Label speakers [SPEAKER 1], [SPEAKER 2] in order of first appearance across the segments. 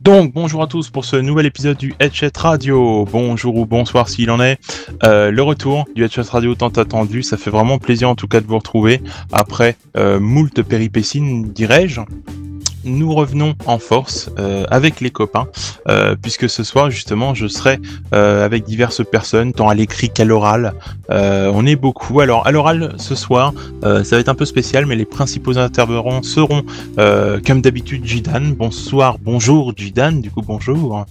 [SPEAKER 1] Donc, bonjour à tous pour ce nouvel épisode du Headshot Radio. Bonjour ou bonsoir s'il en est. Euh, le retour du Headshot Radio tant attendu, ça fait vraiment plaisir en tout cas de vous retrouver après euh, moult péripéties, dirais-je nous revenons en force euh, avec les copains, euh, puisque ce soir justement je serai euh, avec diverses personnes, tant à l'écrit qu'à l'oral. on est beaucoup. Alors à l'oral ce soir, ça va être un peu spécial, mais les principaux intervenants seront comme d'habitude Jidan. Bonsoir, bonjour Jidan, du coup bonjour.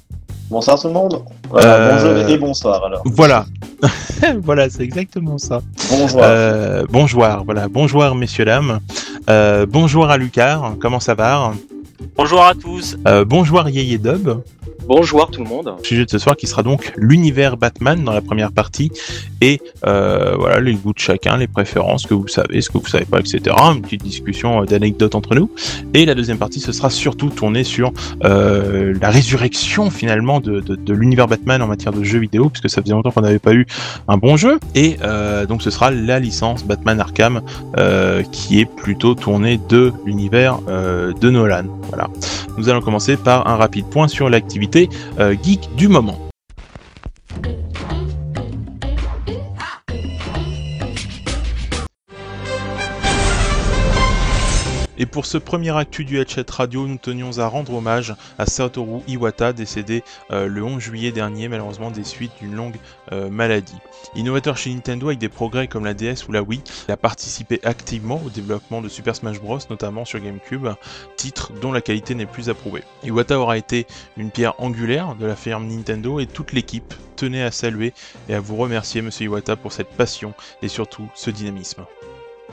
[SPEAKER 2] Bonsoir tout le monde. bonjour et bonsoir alors.
[SPEAKER 1] Voilà. voilà, c'est exactement ça.
[SPEAKER 2] Bonjour.
[SPEAKER 1] bonjour, voilà. Bonjour messieurs dames. bonjour à Lucar, comment ça va?
[SPEAKER 3] Bonjour à tous.
[SPEAKER 1] Euh, bonjour Yeye Dub.
[SPEAKER 3] Bonjour tout le monde.
[SPEAKER 1] Le sujet de ce soir qui sera donc l'univers Batman dans la première partie et euh, voilà les goûts de chacun, les préférences, ce que vous savez, ce que vous savez pas, etc. Une petite discussion euh, d'anecdotes entre nous. Et la deuxième partie, ce sera surtout tourné sur euh, la résurrection finalement de, de, de l'univers Batman en matière de jeux vidéo, puisque ça faisait longtemps qu'on n'avait pas eu un bon jeu. Et euh, donc ce sera la licence Batman Arkham euh, qui est plutôt tournée de l'univers euh, de Nolan. Voilà. Nous allons commencer par un rapide point sur l'activité euh, geek du moment. Et pour ce premier actu du Headset Radio, nous tenions à rendre hommage à Satoru Iwata, décédé euh, le 11 juillet dernier, malheureusement des suites d'une longue euh, maladie. Innovateur chez Nintendo avec des progrès comme la DS ou la Wii, il a participé activement au développement de Super Smash Bros, notamment sur GameCube, titre dont la qualité n'est plus approuvée. Iwata aura été une pierre angulaire de la firme Nintendo et toute l'équipe tenait à saluer et à vous remercier, monsieur Iwata, pour cette passion et surtout ce dynamisme.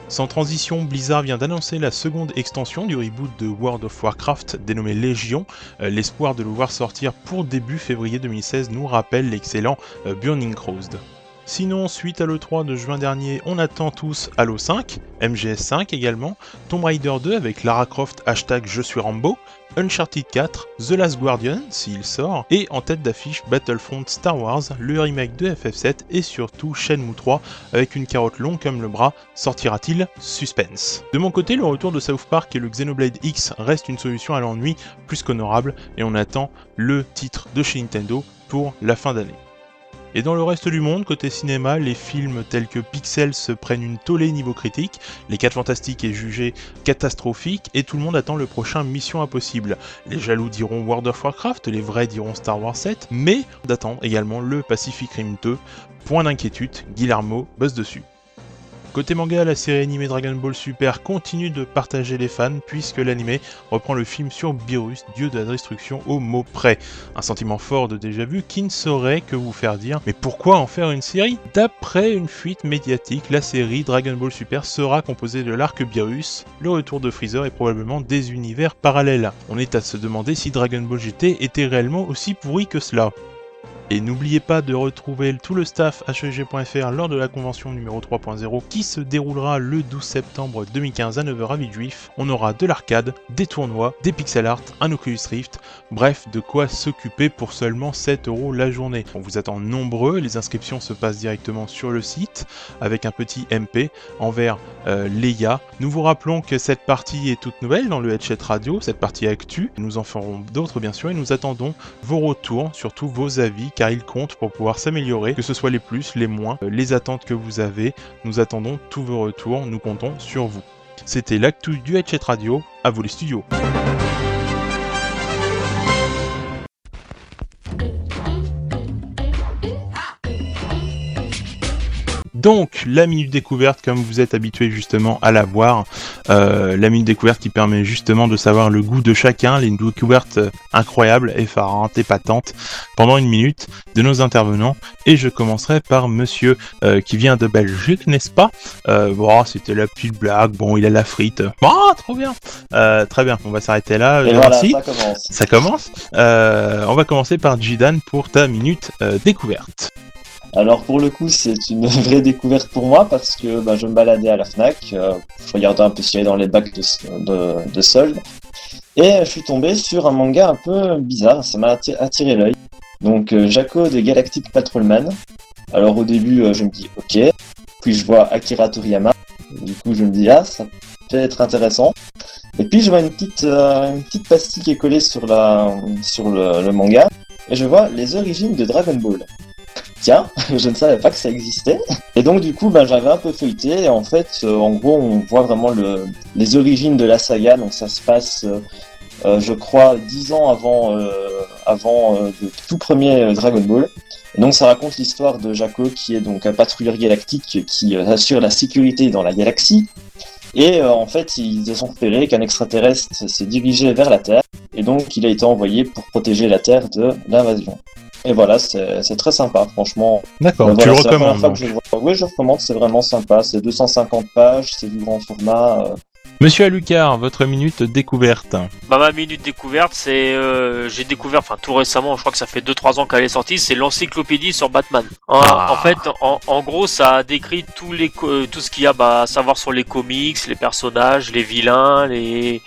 [SPEAKER 1] Sans transition, Blizzard vient d'annoncer la seconde extension du reboot de World of Warcraft dénommé Légion. Euh, l'espoir de le voir sortir pour début février 2016 nous rappelle l'excellent euh, Burning Crowsed. Sinon, suite à l'E3 de juin dernier, on attend tous Halo 5, MGS5 également, Tomb Raider 2 avec Lara Croft hashtag Je suis Rambo, Uncharted 4, The Last Guardian s'il sort, et en tête d'affiche Battlefront Star Wars, le remake de FF7 et surtout Shenmue 3 avec une carotte longue comme le bras, sortira-t-il Suspense? De mon côté, le retour de South Park et le Xenoblade X reste une solution à l'ennui plus qu'honorable et on attend le titre de chez Nintendo pour la fin d'année. Et dans le reste du monde, côté cinéma, les films tels que Pixel se prennent une tollée niveau critique, Les 4 Fantastiques est jugé catastrophique, et tout le monde attend le prochain Mission Impossible. Les jaloux diront World of Warcraft, les vrais diront Star Wars 7, mais d'attendre également le Pacific Rim 2. Point d'inquiétude, Guillermo bosse dessus. Côté manga, la série animée Dragon Ball Super continue de partager les fans puisque l'anime reprend le film sur Beerus, dieu de la destruction au mot près. Un sentiment fort de déjà vu qui ne saurait que vous faire dire mais pourquoi en faire une série? D'après une fuite médiatique, la série Dragon Ball Super sera composée de l'arc Beerus, le retour de Freezer et probablement des univers parallèles. On est à se demander si Dragon Ball GT était réellement aussi pourri que cela. Et n'oubliez pas de retrouver tout le staff HEG.fr lors de la convention numéro 3.0 qui se déroulera le 12 septembre 2015 à 9h à Villejuif. On aura de l'arcade, des tournois, des pixel art, un Oculus Rift, bref, de quoi s'occuper pour seulement 7 euros la journée. On vous attend nombreux, les inscriptions se passent directement sur le site avec un petit MP envers euh, Leia. Nous vous rappelons que cette partie est toute nouvelle dans le headset radio, cette partie actu. Nous en ferons d'autres bien sûr et nous attendons vos retours, surtout vos avis car il compte pour pouvoir s'améliorer, que ce soit les plus, les moins, euh, les attentes que vous avez. Nous attendons tous vos retours, nous comptons sur vous. C'était l'actu du Headset Radio, à vous les studios. Donc, la minute découverte, comme vous êtes habitué justement à la voir, euh, la minute découverte qui permet justement de savoir le goût de chacun, les découvertes incroyables, effarantes, épatantes, pendant une minute de nos intervenants. Et je commencerai par monsieur euh, qui vient de Belgique, n'est-ce pas? Euh, Bon, c'était la petite blague, bon, il a la frite. Oh, trop bien Très bien, on va s'arrêter là.
[SPEAKER 2] Et voilà, ça commence.
[SPEAKER 1] Ça commence. on va commencer par Jidan pour ta minute découverte.
[SPEAKER 2] Alors pour le coup, c'est une vraie découverte pour moi parce que bah, je me baladais à la Fnac, euh, je regardais un peu ce qu'il y avait dans les bacs de, de, soldes, et je suis tombé sur un manga un peu bizarre, ça m'a attiré l'œil. Donc euh, Jaco de Galactic Patrolman. Alors au début, euh, je me dis ok. Puis je vois Akira Toriyama. Du coup, je me dis ah, ça peut être intéressant. Et puis je vois une petite, euh, petite pastille qui est collée sur, la, sur le manga. Et je vois les origines de Dragon Ball. Je ne savais pas que ça existait. Et donc du coup, ben, j'avais un peu feuilleté. Et en fait, euh, en gros, on voit vraiment le, les origines de la saga. Donc ça se passe, euh, euh, je crois, dix ans avant, avant le tout premier Dragon Ball. Et donc ça raconte l'histoire de Jaco, qui est donc un patrouilleur galactique qui assure la sécurité dans la galaxie. Et en fait, ils ont repéré qu'un extraterrestre s'est dirigé vers la Terre. Et donc, il a été envoyé pour protéger la Terre de l'invasion. Et voilà, c'est très sympa, franchement.
[SPEAKER 1] D'accord,
[SPEAKER 2] Euh,
[SPEAKER 1] tu
[SPEAKER 2] voilà,
[SPEAKER 1] le
[SPEAKER 2] la
[SPEAKER 1] recommandes.
[SPEAKER 2] que je le vois. Oui, je recommande, c'est vraiment sympa. C'est 250 pages, c'est du grand format. euh,
[SPEAKER 1] Monsieur Alucard, votre minute découverte.
[SPEAKER 3] Bah, ma minute découverte, c'est euh, j'ai découvert, enfin tout récemment, je crois que ça fait 2-3 ans qu'elle est sortie, c'est l'encyclopédie sur Batman. En,
[SPEAKER 1] Ah.
[SPEAKER 3] en fait, en, en gros, ça décrit tous les euh, tout ce qu'il y a bah, à savoir sur les comics, les personnages, les vilains, les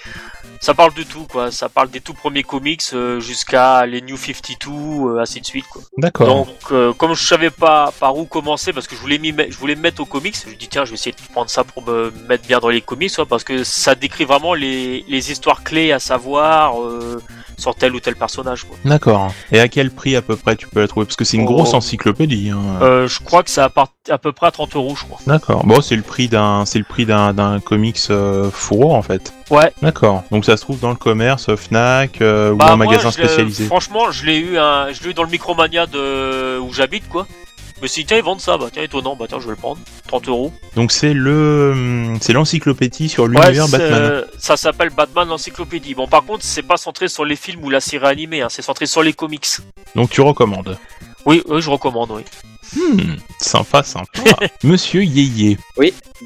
[SPEAKER 3] ça parle de tout quoi. Ça parle des tout premiers comics euh, jusqu'à les New 52, euh, ainsi de suite quoi.
[SPEAKER 1] D'accord.
[SPEAKER 3] Donc, euh, comme je savais pas par où commencer, parce que je voulais, m'y je voulais me mettre aux comics, je me dis tiens, je vais essayer de prendre ça pour me mettre bien dans les comics, quoi, parce que ça décrit vraiment les, les histoires clés à savoir euh, sur tel ou tel personnage. Quoi.
[SPEAKER 1] D'accord. Et à quel prix à peu près tu peux la trouver? Parce que c'est une
[SPEAKER 3] Oh.
[SPEAKER 1] grosse encyclopédie. Hein.
[SPEAKER 3] Euh, je crois que ça à, part- à peu près à 30 euros, je crois.
[SPEAKER 1] D'accord. Bon, c'est le prix d'un, c'est le prix d'un, d'un comics euh, fourreau en fait.
[SPEAKER 3] Ouais.
[SPEAKER 1] D'accord. Donc ça se trouve dans le commerce, Fnac euh, ou
[SPEAKER 3] Bah,
[SPEAKER 1] un
[SPEAKER 3] moi,
[SPEAKER 1] magasin
[SPEAKER 3] je l'ai-
[SPEAKER 1] spécialisé.
[SPEAKER 3] Franchement, je l'ai eu, un, je l'ai eu dans le Micromania de où j'habite, quoi. Mais si tiens, ils vendent ça, bah tiens, étonnant, bah tiens, je vais le prendre. 30 euros.
[SPEAKER 1] Donc c'est le, hum, c'est l'encyclopédie sur l'univers
[SPEAKER 3] c'est-
[SPEAKER 1] Batman.
[SPEAKER 3] ça s'appelle Batman l'encyclopédie. Bon, par contre, c'est pas centré sur les films ou la série animée, hein, c'est centré sur les comics.
[SPEAKER 1] Donc tu recommandes.
[SPEAKER 3] Oui, oui, je recommande, oui.
[SPEAKER 1] Hmm, sympa, sympa. Monsieur Yeye.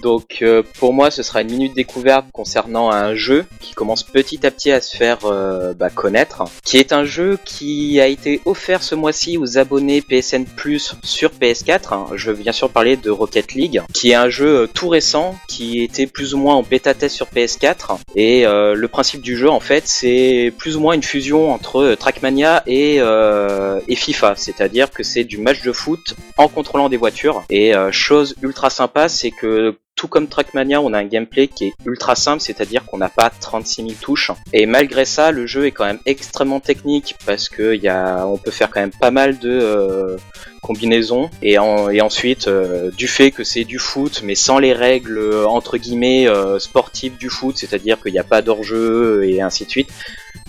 [SPEAKER 4] Donc euh, pour moi, ce sera une minute découverte concernant un jeu qui commence petit à petit à se faire euh, bah, connaître, qui est un jeu qui a été offert ce mois-ci aux abonnés PSN Plus sur PS4. hein. Je veux bien sûr parler de Rocket League, qui est un jeu euh, tout récent qui était plus ou moins en bêta test sur PS4. Et euh, le principe du jeu, en fait, c'est plus ou moins une fusion entre Trackmania et, euh, et FIFA, c'est-à-dire que c'est du match de foot en contrôlant des voitures. Et euh, chose ultra sympa, c'est que tout comme Trackmania, on a un gameplay qui est ultra simple, c'est-à-dire qu'on n'a pas 36 000 touches. Et malgré ça, le jeu est quand même extrêmement technique parce que y a, on peut faire quand même pas mal de euh, combinaisons. Et, en- et ensuite, euh, du fait que c'est du foot, mais sans les règles euh, entre guillemets euh, sportives du foot, c'est-à-dire qu'il n'y a pas d'hors-jeu et ainsi de suite,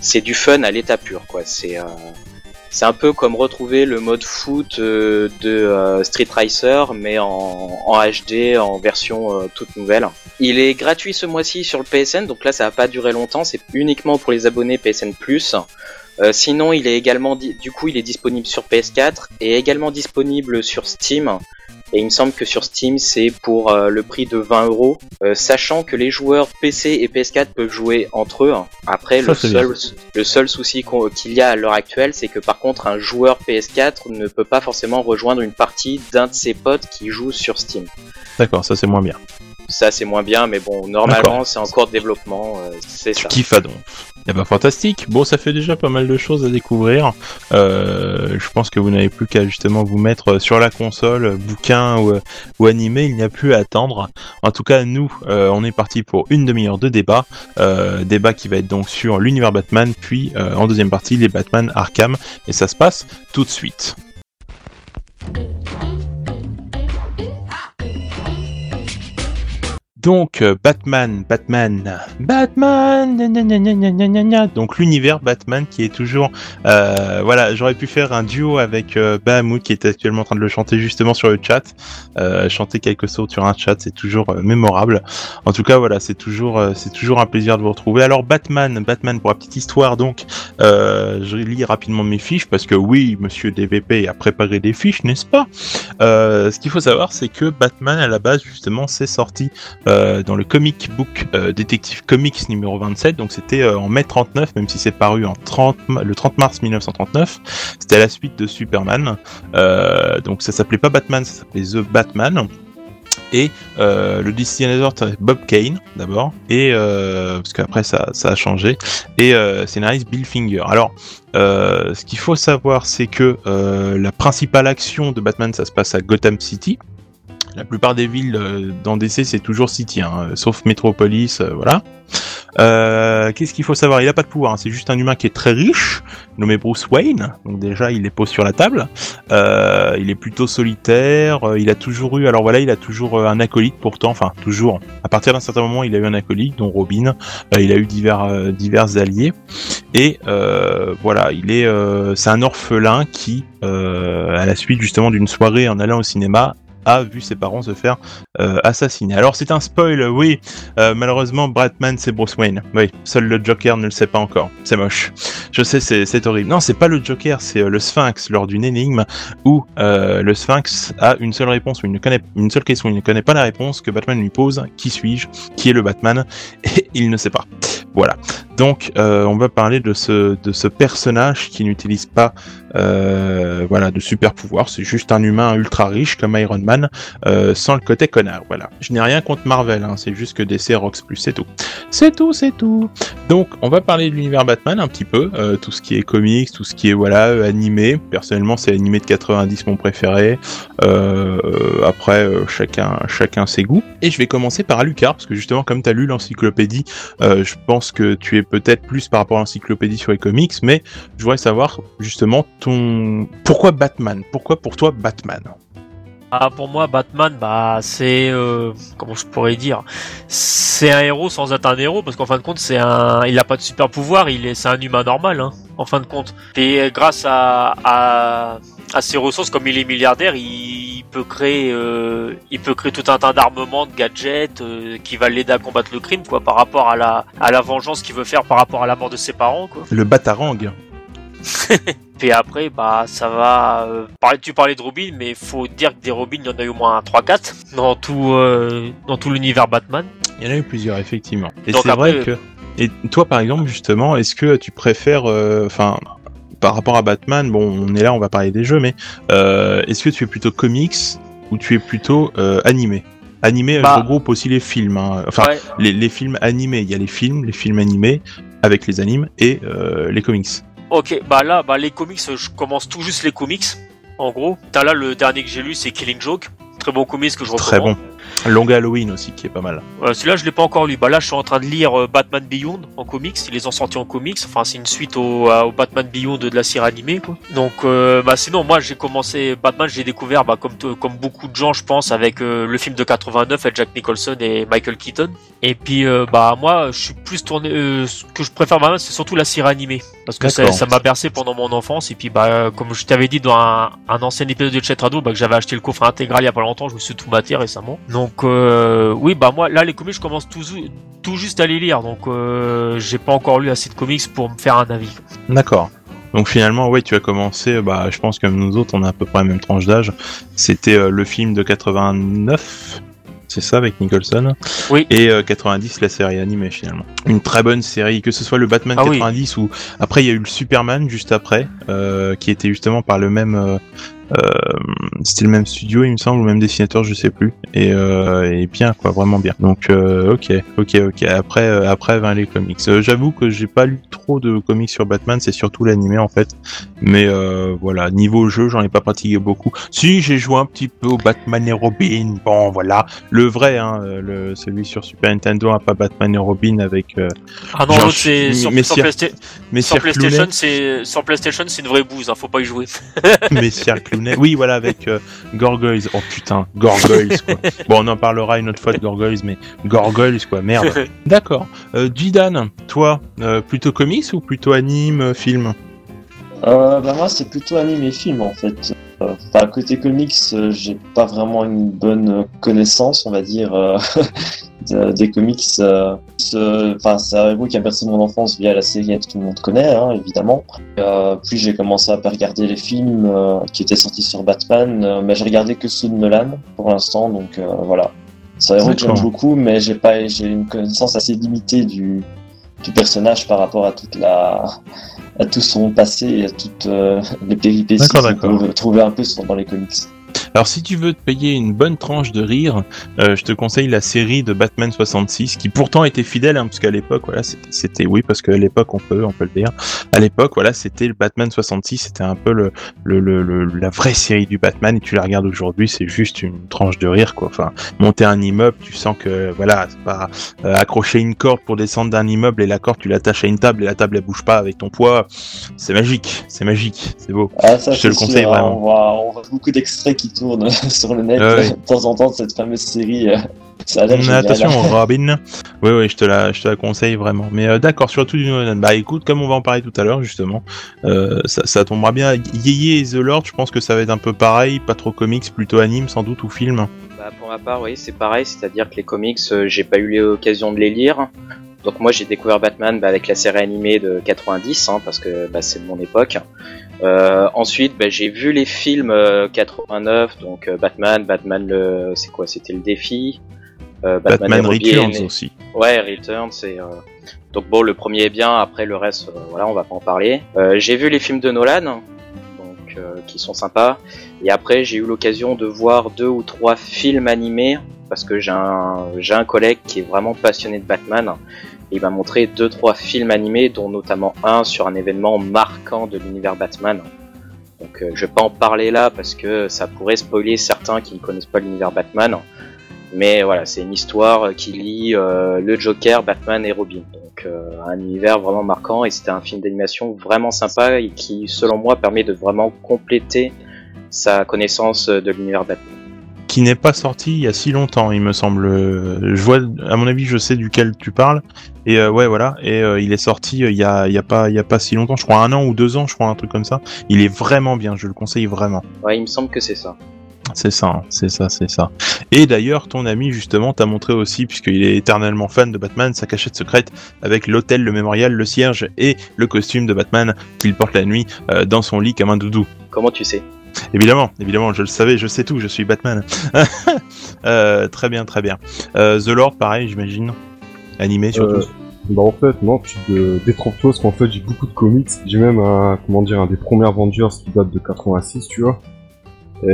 [SPEAKER 4] c'est du fun à l'état pur, quoi. C'est euh, c'est un peu comme retrouver le mode foot euh, de euh, Street Racer, mais en, HD, en version euh, toute nouvelle. Il est gratuit ce mois-ci sur le PSN, donc là ça va pas durer longtemps, c'est uniquement pour les abonnés PSN+. Sinon, il est également, du coup, il est disponible sur PS4 et également disponible sur Steam. Et il me semble que sur Steam, c'est pour euh, le prix de 20 euros, euh, sachant que les joueurs PC et PS4 peuvent jouer entre eux. Après,
[SPEAKER 1] Ça,
[SPEAKER 4] le seul, le seul souci qu'il y a à l'heure actuelle, c'est que par contre, un joueur PS4 ne peut pas forcément rejoindre une partie d'un de ses potes qui joue sur Steam.
[SPEAKER 1] D'accord, ça c'est moins bien.
[SPEAKER 4] Ça, c'est moins bien, mais bon, normalement, c'est en cours de développement, euh, c'est ça.
[SPEAKER 1] donc. Eh ben fantastique. Bon, ça fait déjà pas mal de choses à découvrir. Euh, je pense que vous n'avez plus qu'à justement vous mettre sur la console, euh, bouquin ou, ou animé. Il n'y a plus à attendre. En tout cas, nous, euh, on est parti pour une demi-heure de débat. Euh, débat qui va être donc sur l'univers Batman, puis euh, en deuxième partie les Batman Arkham. Et ça se passe tout de suite. Donc euh, Batman, Batman, Batman, donc l'univers Batman qui est toujours, euh, voilà, j'aurais pu faire un duo avec euh, Bahamut qui est actuellement en train de le chanter justement sur le chat, euh, chanter quelque chose sur un chat, c'est toujours mémorable. En tout cas, voilà, c'est toujours, c'est toujours un plaisir de vous retrouver. Alors Batman, Batman pour la petite histoire, donc je lis rapidement mes fiches parce que oui, Monsieur DVP a préparé des fiches, n'est-ce pas? Ce qu'il faut savoir, c'est que Batman à la base justement c'est sorti dans le comic book euh, Detective Comics numéro 27, donc c'était euh, en mai 39, même si c'est paru en 30, ma- le 30 mars 1939. C'était à la suite de Superman. Euh, donc ça s'appelait pas Batman, ça s'appelait The Batman. et euh, le dessinateur Bob Kane d'abord et euh, parce qu'après ça, a changé et euh, scénariste Bill Finger. Alors euh, ce qu'il faut savoir c'est que euh, la principale action de Batman ça se passe à Gotham City. La plupart des villes euh, dans DC c'est toujours City, hein, sauf Metropolis, euh, voilà. Euh, Qu'est-ce qu'il faut savoir? Il a pas de pouvoir, hein, c'est juste un humain qui est très riche, nommé Bruce Wayne. Donc déjà il les pose sur la table. Euh, il est plutôt solitaire. euh, il a toujours eu, alors voilà, il a toujours euh, un acolyte pourtant, enfin toujours. À partir d'un certain moment, il a eu un acolyte, dont Robin. Euh, il a eu divers euh, divers alliés. Et euh, voilà, il est, euh, c'est un orphelin qui, euh, à la suite justement d'une soirée en allant au cinéma, a vu ses parents se faire euh, assassiner. Alors c'est un spoil, oui. Euh, malheureusement, Batman c'est Bruce Wayne. Oui, seul le Joker ne le sait pas encore. C'est moche. Je sais, c'est horrible. Non, c'est pas le Joker, c'est euh, le Sphinx lors d'une énigme où le Sphinx a une seule réponse, connaît une seule question, il ne connaît pas la réponse que Batman lui pose. Qui suis-je? Qui est le Batman? Et il ne sait pas. Voilà. Donc, on va parler de ce personnage qui n'utilise pas voilà de super pouvoirs. C'est juste un humain ultra riche comme Iron Man, euh, sans le côté connard. Voilà. Je n'ai rien contre Marvel. Hein, c'est juste que DC Rocks plus, c'est tout. C'est tout, c'est tout. Donc, on va parler de l'univers Batman un petit peu, euh, tout ce qui est comics, tout ce qui est voilà euh, animé. Personnellement, c'est l'animé de 90 mon préféré. Euh, euh, après, euh, chacun chacun ses goûts. Et je vais commencer par Alucard parce que justement, comme tu as lu l'encyclopédie, euh, je pense que tu es peut-être plus par rapport à l'encyclopédie sur les comics, mais je voudrais savoir justement ton pourquoi Batman? Pourquoi pour toi Batman?
[SPEAKER 3] Ah, pour moi, Batman, bah, c'est euh, comment je pourrais dire, c'est un héros sans être un héros, parce qu'en fin de compte, c'est un, il a pas de super pouvoir, il est, c'est un humain normal, hein, en fin de compte. Et grâce à, à, à ses ressources, comme il est milliardaire, il peut créer, euh, il peut créer tout un tas d'armements, de gadgets, euh, qui va l'aider à combattre le crime, quoi, par rapport à la, à la vengeance qu'il veut faire par rapport à la mort de ses parents, quoi.
[SPEAKER 1] Le Batarang.
[SPEAKER 3] Puis après, bah, ça va. euh, parler- tu parlais de Robin, mais faut dire que des Robin, il y en a eu au moins 3-4 dans tout, euh, dans tout l'univers Batman.
[SPEAKER 1] Il y en a eu plusieurs effectivement. Et c'est vrai que et toi par exemple justement, est-ce que tu préfères euh, enfin par rapport à Batman, bon, on est là, on va parler des jeux, mais euh, est-ce que tu es plutôt comics ou tu es plutôt animé? Animé
[SPEAKER 3] Bah-
[SPEAKER 1] regroupe aussi les films, hein. enfin
[SPEAKER 3] Ouais.
[SPEAKER 1] les, les films animés. Il y a les films, les films animés avec les animes et les comics.
[SPEAKER 3] Ok, bah là, bah les comics, je commence tout juste les comics. En gros, t'as là le dernier que j'ai lu, c'est Killing Joke. Très bon comics que je
[SPEAKER 1] Très
[SPEAKER 3] recommande.
[SPEAKER 1] bon. Long Halloween aussi qui est pas mal.
[SPEAKER 3] Euh, Celui-là, je l'ai pas encore lu. Bah là, je suis en train de lire euh, Batman Beyond en comics. Ils les ont sortis en comics. Enfin, c'est une suite au, Batman Beyond de la série animée, quoi. Donc, euh, bah sinon, moi, j'ai commencé Batman. J'ai découvert, bah comme beaucoup de gens, je pense, avec euh, le film de 89 avec Jack Nicholson et Michael Keaton. Et puis, euh, bah moi, je suis plus tourné. ce que je préfère Batman, c'est surtout la série animée, parce que ça m'a bercé pendant mon enfance. Et puis, bah comme je t'avais dit dans un, un ancien épisode de Chat Radio, bah que j'avais acheté le coffret intégral il y a pas longtemps. Je me suis tout maté récemment. Donc, euh, oui, bah moi, là, les comics, je commence tout, tout juste à les lire. Donc, euh, j'ai pas encore lu assez de comics pour me faire un avis.
[SPEAKER 1] D'accord. Donc finalement, ouais, tu as commencé, bah, je pense comme nous autres, on a à peu près la même tranche d'âge. C'était euh, le film de 89, c'est ça, avec Nicholson?
[SPEAKER 3] Oui.
[SPEAKER 1] Et euh, 90, la série animée finalement. Une très bonne série, que ce soit le Batman
[SPEAKER 3] Ah oui.
[SPEAKER 1] 90 ou après il y a eu le Superman juste après, euh, qui était justement par le même, c'était le même studio, il me semble, ou même dessinateur, je sais plus. Et, euh, et bien quoi, vraiment bien. Donc euh, ok, ok, ok. Après, euh, après, ben, les comics. Euh, J'avoue que j'ai pas lu trop de comics sur Batman, c'est surtout l'animé en fait. Mais euh, voilà, niveau jeu, j'en ai pas pratiqué beaucoup. Si, j'ai joué un petit peu au Batman et Robin. Bon, voilà, le vrai, hein, euh, le celui sur Super Nintendo, hein, pas Batman et Robin avec euh,
[SPEAKER 3] Ah non, l'autre, c'est sur, sur Playsta- sur PlayStation, c'est sur PlayStation, c'est une vraie bouse. Hein, faut pas y jouer.
[SPEAKER 1] Messieurs Oui, voilà, avec euh, Gorgoyles. Oh putain, Gorgoyles quoi. Bon, on en parlera une autre fois de Gorgoyles, mais Gorgoyles quoi, merde. D'accord. Euh, Jidan, toi, euh, plutôt comics ou plutôt anime, euh, film?
[SPEAKER 2] Euh, bah moi c'est plutôt anime et film en fait. Euh, côté comics, euh, j'ai pas vraiment une bonne connaissance, on va dire, euh, de- des comics. Enfin c'est un héros qui a bercé mon enfance via la série que tout le monde connaît, hein, évidemment. Puis j'ai commencé à regarder les films qui étaient sortis sur Batman, mais j'ai regardé que ceux de Nolan pour l'instant, donc voilà. C'est un héros que j'aime
[SPEAKER 1] D'accord.
[SPEAKER 2] beaucoup, mais j'ai pas j'ai une connaissance assez limitée du du personnage par rapport à toute la à tout son passé et à toutes euh, les péripéties qu'on peut trouver un peu dans les comics.
[SPEAKER 1] Alors si tu veux te payer une bonne tranche de rire, euh, je te conseille la série de Batman 66, qui pourtant était fidèle, hein, parce qu'à l'époque, voilà, c'était- c'était, oui, parce qu'à l'époque, on peut, on peut le dire. À l'époque, voilà, c'était le Batman 66, c'était un peu le, le, le, le- la vraie série du Batman, et tu la regardes aujourd'hui, c'est juste une tranche de rire, quoi. Enfin, monter un immeuble, tu sens que, voilà, c'est pas euh, accrocher une corde pour descendre d'un immeuble et la corde, tu l'attaches à une table et la table, elle bouge pas avec ton poids. C'est magique, c'est magique, c'est beau.
[SPEAKER 2] Ah, ça,
[SPEAKER 1] Je te le conseille
[SPEAKER 2] sûr, hein,
[SPEAKER 1] vraiment.
[SPEAKER 2] On voit, on voit beaucoup d'extraits qui tournent sur le net
[SPEAKER 1] Ah
[SPEAKER 2] de temps en temps de cette fameuse série. euh, Ça a
[SPEAKER 1] Mais attention, Robin. Oui, oui, je te la, je te la conseille vraiment. Mais euh, d'accord, surtout du Nolan. Bah écoute, comme on va en parler tout à l'heure, justement, euh, ça, ça tombera bien. Yeye et The Lord, je pense que ça va être un peu pareil, pas trop comics, plutôt anime sans doute ou film.
[SPEAKER 4] Bah, pour ma part, oui, c'est pareil, c'est-à-dire que les comics, euh, j'ai pas eu l'occasion de les lire. Donc moi, j'ai découvert Batman bah, avec la série animée de 90, hein, parce que bah, c'est de mon époque. Euh, ensuite, bah, j'ai vu les films euh, 89, donc euh, Batman, Batman le, c'est quoi, c'était le défi. Euh,
[SPEAKER 1] Batman,
[SPEAKER 4] Robin,
[SPEAKER 1] Returns
[SPEAKER 4] et-
[SPEAKER 1] aussi.
[SPEAKER 4] Ouais, Return, c'est. euh, Donc bon, le premier est bien, après le reste, voilà, on va pas en parler. Euh, j'ai vu les films de Nolan, donc euh, qui sont sympas. Et après, j'ai eu l'occasion de voir deux ou trois films animés parce que j'ai un j'ai un collègue qui est vraiment passionné de Batman. Il m'a montré deux trois films animés, dont notamment un sur un événement marquant de l'univers Batman. Donc euh, je vais pas en parler là parce que ça pourrait spoiler certains qui ne connaissent pas l'univers Batman. Mais voilà, c'est une histoire qui lie euh, le Joker, Batman et Robin. Donc euh, un univers vraiment marquant et c'était un film d'animation vraiment sympa et qui, selon moi, permet de vraiment compléter sa connaissance de l'univers Batman.
[SPEAKER 1] Qui n'est pas sorti il y a si longtemps, il me semble. Je vois, à mon avis, je sais duquel tu parles. Et euh, ouais, voilà. Et euh, il est sorti euh, il y a, il y a pas, il y a pas si longtemps. Je crois un an ou deux ans, je crois un truc comme ça. Il est vraiment bien. Je le conseille vraiment.
[SPEAKER 4] Ouais, il me semble que c'est ça.
[SPEAKER 1] C'est ça, hein, c'est ça, c'est ça. Et d'ailleurs, ton ami justement t'a montré aussi, puisqu'il est éternellement fan de Batman, sa cachette secrète avec l'hôtel, le mémorial, le cierge et le costume de Batman qu'il porte la nuit euh, dans son lit comme un doudou.
[SPEAKER 4] Comment tu sais?
[SPEAKER 1] Évidemment, évidemment, je le savais, je sais tout, je suis Batman. Euh, très bien, très bien. Euh, The Lord, pareil, j'imagine. Animé surtout.
[SPEAKER 5] Euh, Bah en fait non, tu te parce qu'en fait j'ai beaucoup de comics. J'ai même un, comment dire un des premiers Avengers qui date de 86, tu vois. Et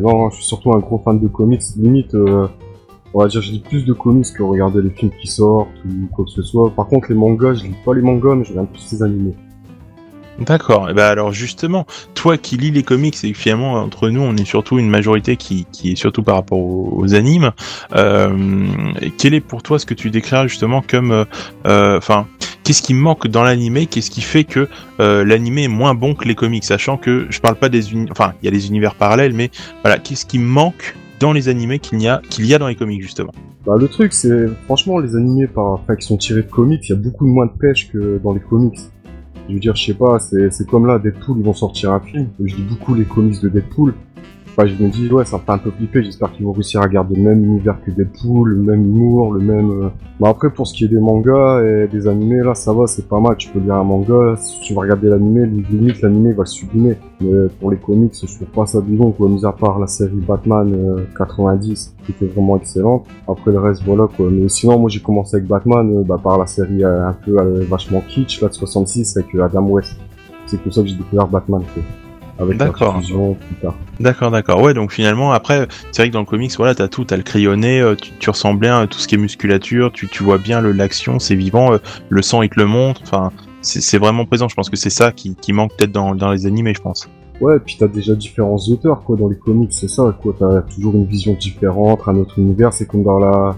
[SPEAKER 5] non, je suis surtout un gros fan de comics. Limite, on va dire je lis plus de comics que regarder les films qui sortent ou quoi que ce soit. Par contre les mangas, je lis pas les mangas, mais je regarde plus les animés.
[SPEAKER 1] D'accord. Et ben alors justement, toi qui lis les comics et finalement entre nous on est surtout une majorité qui, est surtout par rapport aux, animes. Euh, quel est pour toi ce que tu déclares justement comme, euh, euh, enfin, qu'est-ce qui manque dans l'animé Qu'est-ce qui fait que euh, l'animé est moins bon que les comics, sachant que je parle pas des, enfin, il y a les univers parallèles, mais voilà, qu'est-ce qui manque dans les animés qu'il y a qu'il y a dans les comics justement?
[SPEAKER 5] Bah le truc c'est franchement les animés par enfin, qui sont tirés de comics, il y a beaucoup moins de pêche que dans les comics. Je veux dire, je sais pas, c'est comme là, Deadpool, ils vont sortir un film. Je lis beaucoup les comics de Deadpool. Enfin, je me dis, ouais, ça fait un peu flipper. J'espère qu'ils vont réussir à garder le même univers que Deadpool, le même humour, le même. euh. Mais après, pour ce qui est des mangas et des animés, là, ça va, c'est pas mal. Tu peux lire un manga, si tu vas regarder l'animé, limite l'animé va sublimer. Mais pour les comics, je trouve pas ça bon, quoi. Mis à part la série Batman euh, 90, qui était vraiment excellente. Après le reste, voilà, quoi. Mais sinon, moi, j'ai commencé avec Batman, euh, bah, par la série euh, un peu euh, vachement kitsch, là, de 66, avec euh, Adam West. C'est comme ça que j'ai découvert Batman, quoi. Avec la plus tard.
[SPEAKER 1] D'accord, d'accord. Ouais, donc finalement, après, c'est vrai que dans le comics, voilà, t'as tout, t'as le crayonné, euh, tu, tu ressens bien à tout ce qui est musculature, tu, tu vois bien le- l'action, c'est vivant, euh, le sang il te le montre, enfin, c'est c'est vraiment présent. Je pense que c'est ça qui, qui manque peut-être dans, dans les animés, je pense.
[SPEAKER 5] Ouais, puis t'as déjà différents auteurs, quoi, dans les comics, c'est ça, quoi. T'as toujours une vision différente, un autre univers. C'est comme dans la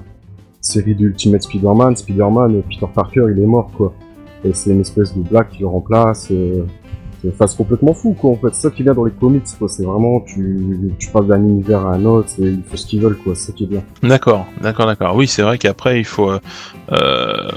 [SPEAKER 5] série de Ultimate Spider-Man. Spider-Man, Peter Parker, il est mort, quoi. Et c'est une espèce de blague qui le remplace. Euh... c'est complètement fou, quoi, en fait. Ça y a dans les comics, quoi. C'est vraiment, tu, tu passes d'un univers à un autre, et ils font ce qu'ils veulent, quoi. Ça qui est bien.
[SPEAKER 1] D'accord, d'accord, d'accord. Oui, c'est vrai qu'après, il faut, euh, euh,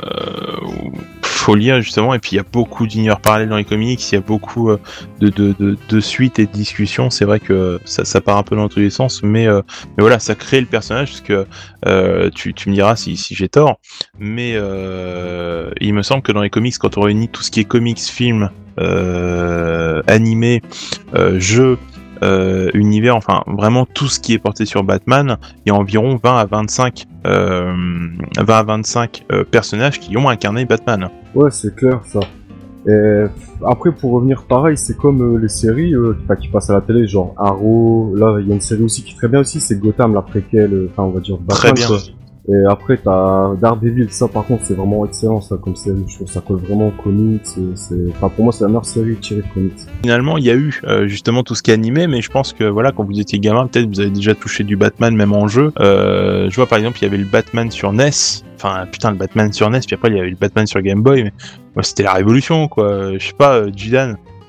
[SPEAKER 1] faut justement, et puis il y a beaucoup d'univers parallèles dans les comics, il y a beaucoup euh, de, suites et de discussions. C'est vrai que ça, part un peu dans tous les sens, mais, euh, voilà, ça crée le personnage, parce que euh, tu, me diras si, j'ai tort, mais il me semble que dans les comics, quand on réunit tout ce qui est comics, films, animés, jeux, euh, univers, enfin vraiment tout ce qui est porté sur Batman, il y a environ 20 à 25, euh, 20 à 25 euh, personnages qui ont incarné Batman.
[SPEAKER 5] Ouais, c'est clair, ça. Et après, pour revenir pareil, c'est comme euh, les séries euh, qui, passent à la télé, genre Arrow. Là, il y a une série aussi qui est très bien aussi, c'est Gotham, la préquelle, euh, enfin on va dire
[SPEAKER 1] Très
[SPEAKER 5] Batman,
[SPEAKER 1] bien.
[SPEAKER 5] quoi. Et après, t'as Daredevil, ça par contre, c'est vraiment excellent ça comme série. Je trouve ça colle vraiment aux comics. enfin pour moi, c'est la meilleure série tirée de comics.
[SPEAKER 1] Finalement, il y a eu euh, justement tout ce qui est animé, mais je pense que voilà, quand vous étiez gamin, peut-être vous avez déjà touché du Batman même en jeu. Euh, je vois par exemple, il y avait le Batman sur NES. Enfin, putain, le Batman sur NES, puis après il y avait le Batman sur Game Boy, mais c'était la révolution, quoi. Je sais pas, euh,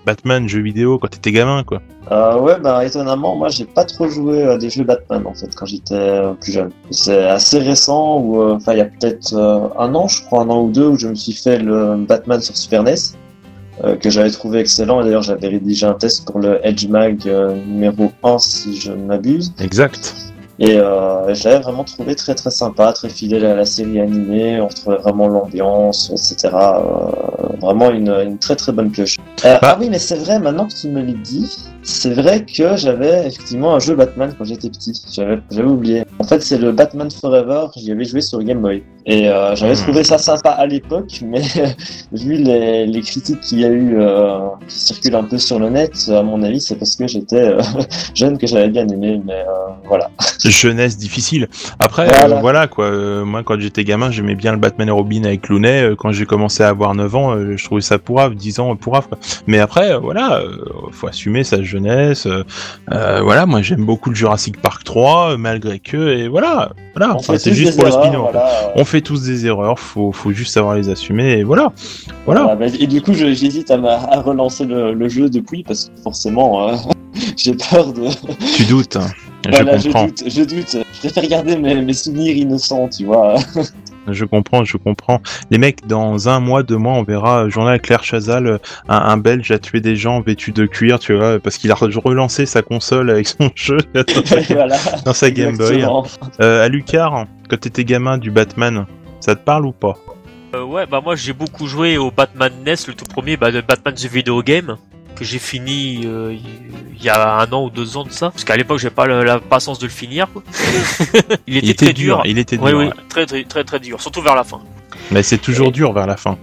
[SPEAKER 1] Batman, jeu vidéo, quand t'étais gamin, quoi.
[SPEAKER 2] Euh, ouais, bah étonnamment, moi j'ai pas trop joué à des jeux Batman en fait quand j'étais euh, plus jeune. C'est assez récent, ou euh, enfin il y a peut-être euh, un an, je crois, un an ou deux, où je me suis fait le Batman sur Super NES, euh, que j'avais trouvé excellent. Et d'ailleurs j'avais rédigé un test pour le Edge Mag euh, numéro 1 si je ne m'abuse.
[SPEAKER 1] Exact.
[SPEAKER 2] Et euh, je l'avais vraiment trouvé très très sympa, très fidèle à la série animée, on retrouvait vraiment l'ambiance, etc. Vraiment une, une très très bonne pioche. Euh,
[SPEAKER 1] Bah.
[SPEAKER 2] Ah oui, mais c'est vrai, maintenant que tu me le dis, c'est vrai que j'avais effectivement un jeu Batman quand j'étais petit. J'avais j'avais oublié. En fait, c'est le Batman Forever, j'y avais joué sur Game Boy. Et euh, j'avais
[SPEAKER 1] Hmm.
[SPEAKER 2] trouvé ça sympa à l'époque, mais vu les, les critiques qu'il y a eu, euh, qui circulent un peu sur le net, à mon avis, c'est parce que j'étais euh, jeune que j'avais bien aimé, mais voilà.
[SPEAKER 1] Jeunesse difficile. Après,
[SPEAKER 2] Voilà.
[SPEAKER 1] voilà quoi. Moi, quand j'étais gamin, j'aimais bien le Batman et Robin avec Clooney. Quand j'ai commencé à avoir 9 ans, je trouvais ça pourrave, 10 ans pourrave. Quoi. Mais après, voilà, faut assumer sa jeunesse. voilà, moi j'aime beaucoup le Jurassic Park 3, euh, malgré que, et voilà, voilà. Enfin, c'est juste pour le spin-off.
[SPEAKER 2] voilà.
[SPEAKER 1] On fait tous des erreurs, faut, faut juste savoir les assumer, et voilà, voilà.
[SPEAKER 2] Voilà, bah, et du coup, j'hésite à, relancer le, le jeu depuis parce que forcément, euh, j'ai peur de.
[SPEAKER 1] Tu doutes, hein.
[SPEAKER 2] Voilà,
[SPEAKER 1] je
[SPEAKER 2] je
[SPEAKER 1] comprends.
[SPEAKER 2] doute, je doute. Je préfère garder mes, mes souvenirs innocents, tu vois.
[SPEAKER 1] Je comprends, je comprends. Les mecs, dans un mois, deux mois, on verra euh, journal Claire Chazal, euh, un, un Belge a tué des gens vêtus de cuir, tu vois, parce qu'il a re- relancé sa console avec son jeu dans sa,
[SPEAKER 2] voilà.
[SPEAKER 1] dans sa Game Boy.
[SPEAKER 2] Exactement.
[SPEAKER 1] Euh, à Lucar, quand t'étais gamin du Batman, ça te parle ou pas?
[SPEAKER 3] Euh, ouais, bah moi j'ai beaucoup joué au Batman NES, le tout premier, bah, le Batman The Video Game, que j'ai fini euh, il y a un an ou deux ans de ça, parce qu'à l'époque j'ai pas la, la patience de le finir. Quoi. il était,
[SPEAKER 1] Il était
[SPEAKER 3] très
[SPEAKER 1] dur,
[SPEAKER 3] dur.
[SPEAKER 1] il était dur. Ouais.
[SPEAKER 3] très, très très très dur, surtout vers la fin.
[SPEAKER 1] Mais c'est toujours dur vers la fin.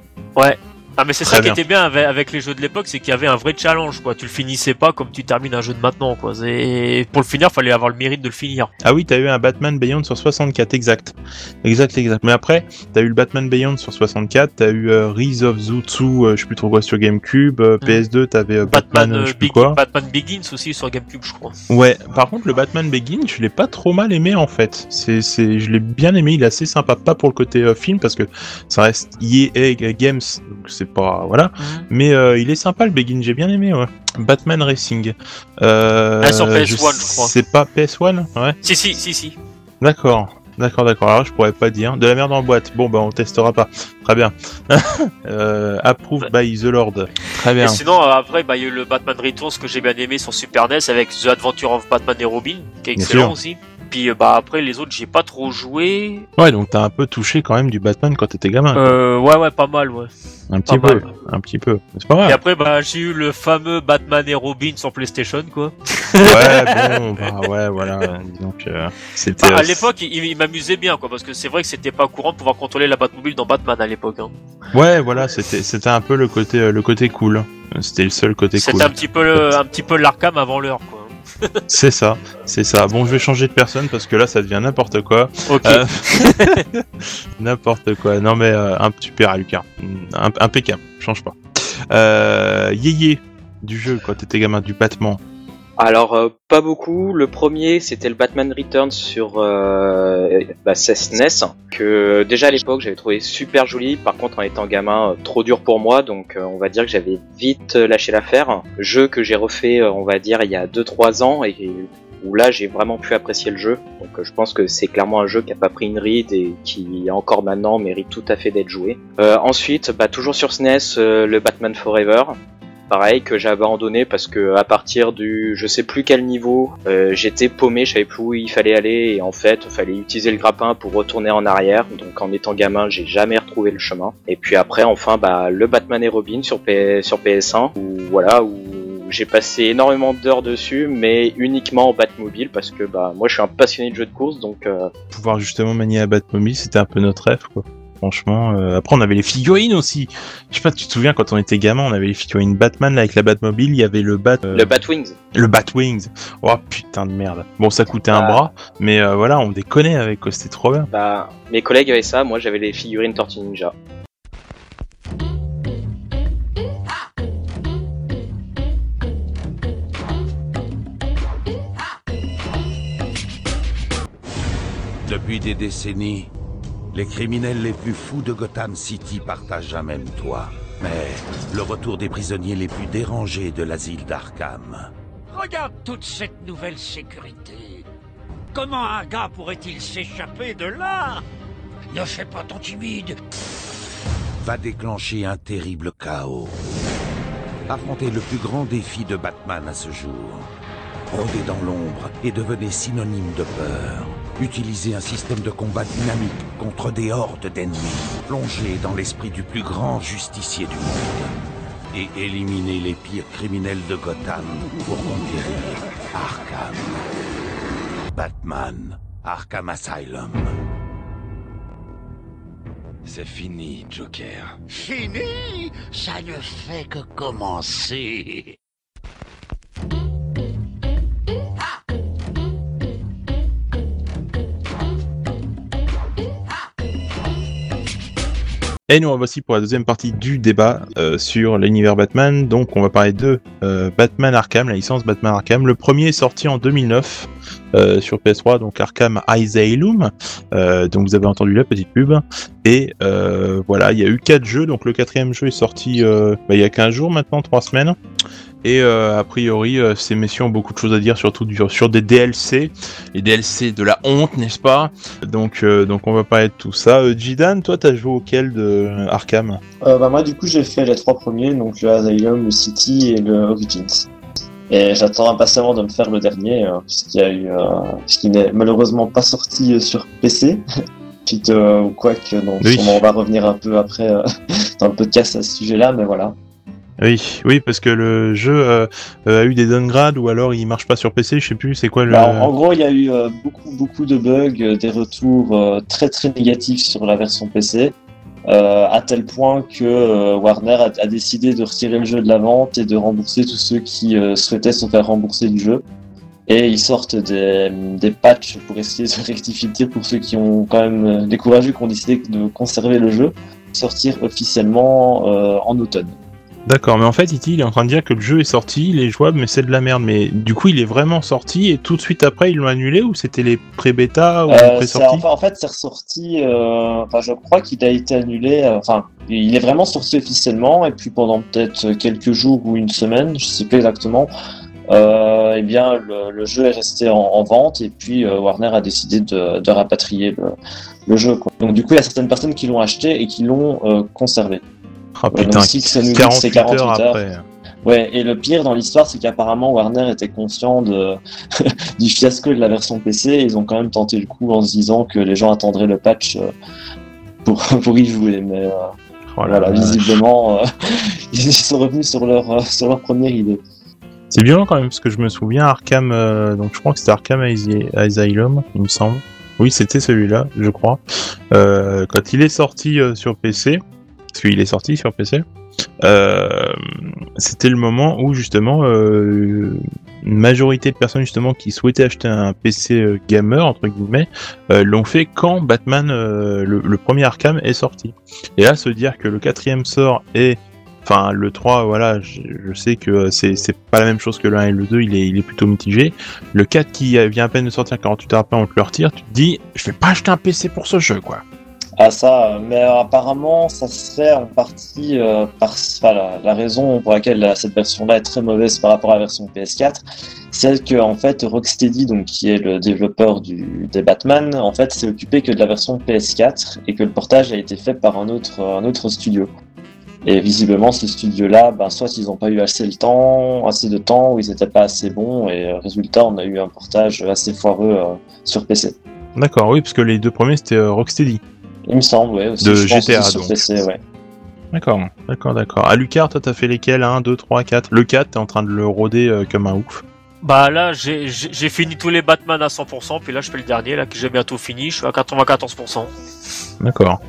[SPEAKER 3] Ah mais c'est ça
[SPEAKER 1] bien.
[SPEAKER 3] qui était bien avec, avec les jeux de l'époque, c'est qu'il y avait un vrai challenge quoi. Tu le finissais pas comme tu termines un jeu de maintenant quoi. Et pour le finir, fallait avoir le mérite de le finir.
[SPEAKER 1] Ah oui, t'as eu un Batman Beyond sur 64, exact. Exact, exact. Mais après, t'as eu le Batman Beyond sur 64, t'as eu euh, Rise of Zutsu, euh, je sais plus trop quoi, sur GameCube, euh, PS2, t'avais euh, Batman, euh,
[SPEAKER 3] euh,
[SPEAKER 1] je sais plus
[SPEAKER 3] Beg-
[SPEAKER 1] quoi.
[SPEAKER 3] Batman Begins aussi sur GameCube, je crois.
[SPEAKER 1] Ouais, par contre, le Batman Begin, je l'ai pas trop mal aimé en fait. C'est, c'est, je l'ai bien aimé, il est assez sympa. Pas pour le côté film, parce que ça reste EA Games, donc c'est pas. Voilà. Mais euh, il est sympa le Begin, j'ai bien aimé, ouais. Batman Racing. Euh,
[SPEAKER 3] Ah, sur PS1, je crois.
[SPEAKER 1] C'est pas PS1 Ouais.
[SPEAKER 3] Si si si si.
[SPEAKER 1] D'accord. D'accord, d'accord. Alors je pourrais pas dire. De la merde en boîte. Bon, bah on testera pas. Très bien. euh, approved by the Lord. Très bien.
[SPEAKER 3] Et sinon euh, après bah il y a eu le Batman Returns que j'ai bien aimé sur Super NES avec The Adventure of Batman et Robin qui est excellent aussi. Puis euh, bah après les autres j'ai pas trop joué.
[SPEAKER 1] Ouais, donc t'as un peu touché quand même du Batman quand t'étais gamin.
[SPEAKER 3] Euh, ouais ouais pas mal ouais.
[SPEAKER 1] un petit
[SPEAKER 3] pas
[SPEAKER 1] peu.
[SPEAKER 3] mal.
[SPEAKER 1] Un petit peu. C'est pas
[SPEAKER 3] Et
[SPEAKER 1] grave.
[SPEAKER 3] après bah j'ai eu le fameux Batman et Robin sur PlayStation quoi.
[SPEAKER 1] Ouais, bon, bah ouais, voilà. Disons que euh, c'était.
[SPEAKER 3] Bah, à l'époque il, il m'amusait bien quoi parce que c'est vrai que c'était pas courant de pouvoir contrôler la Batmobile dans Batman à l'époque. Hein.
[SPEAKER 1] Ouais, voilà, c'était c'était un peu le côté euh, le côté cool. C'était le seul côté
[SPEAKER 3] C'était
[SPEAKER 1] cool.
[SPEAKER 3] un petit peu le- un petit peu l'Arkham avant l'heure quoi.
[SPEAKER 1] C'est ça, c'est ça. Bon, je vais changer de personne parce que là, ça devient n'importe quoi.
[SPEAKER 3] Ok.
[SPEAKER 1] Euh, n'importe quoi. Non mais euh, un super à Lucas. Impeccable. Change pas. Euh, Yéyé du jeu quand t'étais gamin du battement.
[SPEAKER 4] Alors, euh, pas beaucoup. Le premier, c'était le Batman Returns sur euh, bah, SNES, que déjà à l'époque j'avais trouvé super joli. Par contre, en étant gamin, euh, trop dur pour moi, donc euh, on va dire que j'avais vite euh, lâché l'affaire. Jeu que j'ai refait, on va dire, il y a 2-3 ans et où là j'ai vraiment pu apprécier le jeu. Donc je pense que c'est clairement un jeu qui a pas pris une ride et qui encore maintenant mérite tout à fait d'être joué. Euh, ensuite, bah, toujours sur SNES, le Batman Forever pareil que j'ai abandonné parce que à partir du je sais plus quel niveau euh, j'étais paumé je savais plus où il fallait aller et en fait il fallait utiliser le grappin pour retourner en arrière donc en étant gamin j'ai jamais retrouvé le chemin et puis après enfin bah le Batman et Robin sur sur PS1 où voilà où j'ai passé énormément d'heures dessus mais uniquement en Batmobile parce que bah moi je suis un passionné de jeux de course donc euh,
[SPEAKER 1] Pouvoir justement manier la Batmobile, c'était un peu notre rêve quoi. Franchement, euh, après on avait les figurines aussi. Je sais pas, tu te souviens quand on était gamin, on avait les figurines Batman là, avec la Batmobile, il y avait le Bat, euh,
[SPEAKER 4] Le Batwings.
[SPEAKER 1] le Batwings. Oh putain de merde. Bon, ça coûtait un
[SPEAKER 4] Ah.
[SPEAKER 1] bras, mais euh, voilà, on déconnait avec, quoi, c'était trop bien.
[SPEAKER 4] Bah, mes collègues avaient ça, moi j'avais les figurines Tortue Ninja.
[SPEAKER 6] Depuis des décennies, les criminels les plus fous de Gotham City partagent un même toit. Mais le retour des prisonniers les plus dérangés de l'asile d'Arkham
[SPEAKER 7] Regarde toute cette nouvelle sécurité. Comment un gars pourrait-il s'échapper de là? Ne fais pas ton timide.
[SPEAKER 6] va déclencher un terrible chaos. Affrontez le plus grand défi de Batman à ce jour. Rôdez dans l'ombre et devenez synonyme de peur. Utilisez un système de combat dynamique contre des hordes d'ennemis. Plongez dans l'esprit du plus grand justicier du monde. Et éliminez les pires criminels de Gotham pour conquérir Arkham. Batman, Arkham Asylum.
[SPEAKER 8] C'est fini, Joker.
[SPEAKER 7] Fini? Ça ne fait que commencer.
[SPEAKER 1] Et nous voici pour la deuxième partie du débat euh, sur l'univers Batman. Donc on va parler de euh, Batman Arkham, la licence Batman Arkham. Le premier est sorti en 2009 euh, sur PS3, donc Arkham Asylum. Euh, donc vous avez entendu la petite pub. Et euh, voilà, il y a eu quatre jeux. Donc le quatrième jeu est sorti euh, bah, il y a 15 jours maintenant, 3 semaines. Et euh, a priori, euh, ces messieurs ont beaucoup de choses à dire, surtout sur des DLC. Les DLC de la honte, n'est-ce pas? Donc, euh, donc on va parler de tout ça. Jidan, toi, t'as joué auquel de Arkham?
[SPEAKER 2] Bah, moi, du coup, j'ai fait les trois premiers, donc le Asylum, le City et le Origins. Et j'attends impatiemment de me faire le dernier, euh, puisqu'il y a eu, euh, puisqu'il n'est malheureusement pas sorti euh, sur PC. Suite euh, ou quoi que, donc
[SPEAKER 1] Oui.
[SPEAKER 2] on va revenir un peu après dans le podcast à ce sujet-là, mais voilà.
[SPEAKER 1] Oui, oui, parce que le jeu euh, euh, a eu des downgrades ou alors il marche pas sur PC, je sais plus, c'est quoi le.
[SPEAKER 2] Bah, en, gros, il y a eu euh, beaucoup, beaucoup de bugs, des retours très, très négatifs sur la version PC, à tel point que Warner a, décidé de retirer le jeu de la vente et de rembourser tous ceux qui souhaitaient se faire rembourser du jeu. Et ils sortent des, patchs pour essayer de rectifier pour ceux qui ont quand même courageux qui ont décidé de conserver le jeu, sortir officiellement en automne.
[SPEAKER 1] D'accord, mais en fait, Iti, il est en train de dire que le jeu est sorti, il est jouable, mais c'est de la merde. Mais du coup, il est vraiment sorti et tout de suite après, ils l'ont annulé ou c'était les pré-bêta ou
[SPEAKER 2] Euh, c'est-
[SPEAKER 1] pré-sortis
[SPEAKER 2] enfin, en fait, c'est ressorti. euh, Enfin, je crois qu'il a été annulé. euh, Enfin, il est vraiment sorti officiellement. Et puis pendant peut-être quelques jours ou une semaine, je sais plus exactement. Euh, eh bien, le, le jeu est resté en, en vente et puis euh, Warner a décidé de, de rapatrier le, le jeu. Quoi. Donc du coup, il y a certaines personnes qui l'ont acheté et qui l'ont euh, conservé.
[SPEAKER 1] Ah
[SPEAKER 2] Ouais,
[SPEAKER 1] putain,
[SPEAKER 2] donc, si ça nous dit que
[SPEAKER 1] 48,
[SPEAKER 2] c'est 48
[SPEAKER 1] heures
[SPEAKER 2] heures.
[SPEAKER 1] après.
[SPEAKER 2] Ouais, et le pire dans l'histoire, c'est qu'apparemment Warner était conscient de du fiasco de la version PC. Et ils ont quand même tenté le coup en se disant que les gens attendraient le patch euh, pour pour y jouer. Mais euh,
[SPEAKER 1] Oh là
[SPEAKER 2] voilà,
[SPEAKER 1] là.
[SPEAKER 2] visiblement, euh, ils sont revenus sur leur euh, sur leur première idée.
[SPEAKER 1] C'est violent quand même, parce que je me souviens, Arkham, donc je crois que c'était Arkham Asy- Asylum, il me semble. Oui, c'était celui-là, je crois. Quand il est sorti sur PC, parce qu'il est sorti sur PC, euh, c'était le moment où justement euh, une majorité de personnes justement qui souhaitaient acheter un PC euh, gamer entre guillemets l'ont fait quand Batman le, premier Arkham est sorti. Et là, se dire que le quatrième sort et Enfin, le 3, voilà, je, sais que c'est c'est pas la même chose que le 1 et le 2, il est, plutôt mitigé. Le 4 qui vient à peine de sortir 48 heures après, on te le retire, tu te dis, je vais pas acheter un PC pour ce jeu, quoi.
[SPEAKER 2] Ah ça, mais apparemment, ça serait en partie euh, par enfin, la, raison pour laquelle la- cette version-là est très mauvaise par rapport à la version PS4, c'est que en fait Rocksteady, donc qui est le développeur des Batman, en fait s'est occupé que de la version PS4 et que le portage a été fait par un autre studio. Et visiblement, ce studio-là, ben, soit ils n'ont pas eu assez le temps, assez de temps, ou ils n'étaient pas assez bons, et euh, résultat, on a eu un portage assez foireux euh, sur PC.
[SPEAKER 1] D'accord, oui, parce que les deux premiers c'était Rocksteady.
[SPEAKER 2] Il me semble, ouais. Aussi,
[SPEAKER 1] De
[SPEAKER 2] je pense
[SPEAKER 1] GTA, donc.
[SPEAKER 2] PC, ouais.
[SPEAKER 1] D'accord, d'accord, d'accord. À Lucar, toi, t'as fait lesquels? 1, 2, 3, 4 Le 4, t'es en train de le rôder euh, comme un ouf.
[SPEAKER 3] Bah là, j'ai fini tous les Batman à 100%, puis là je fais le dernier, là que j'ai bientôt fini, je suis à 94%.
[SPEAKER 1] D'accord.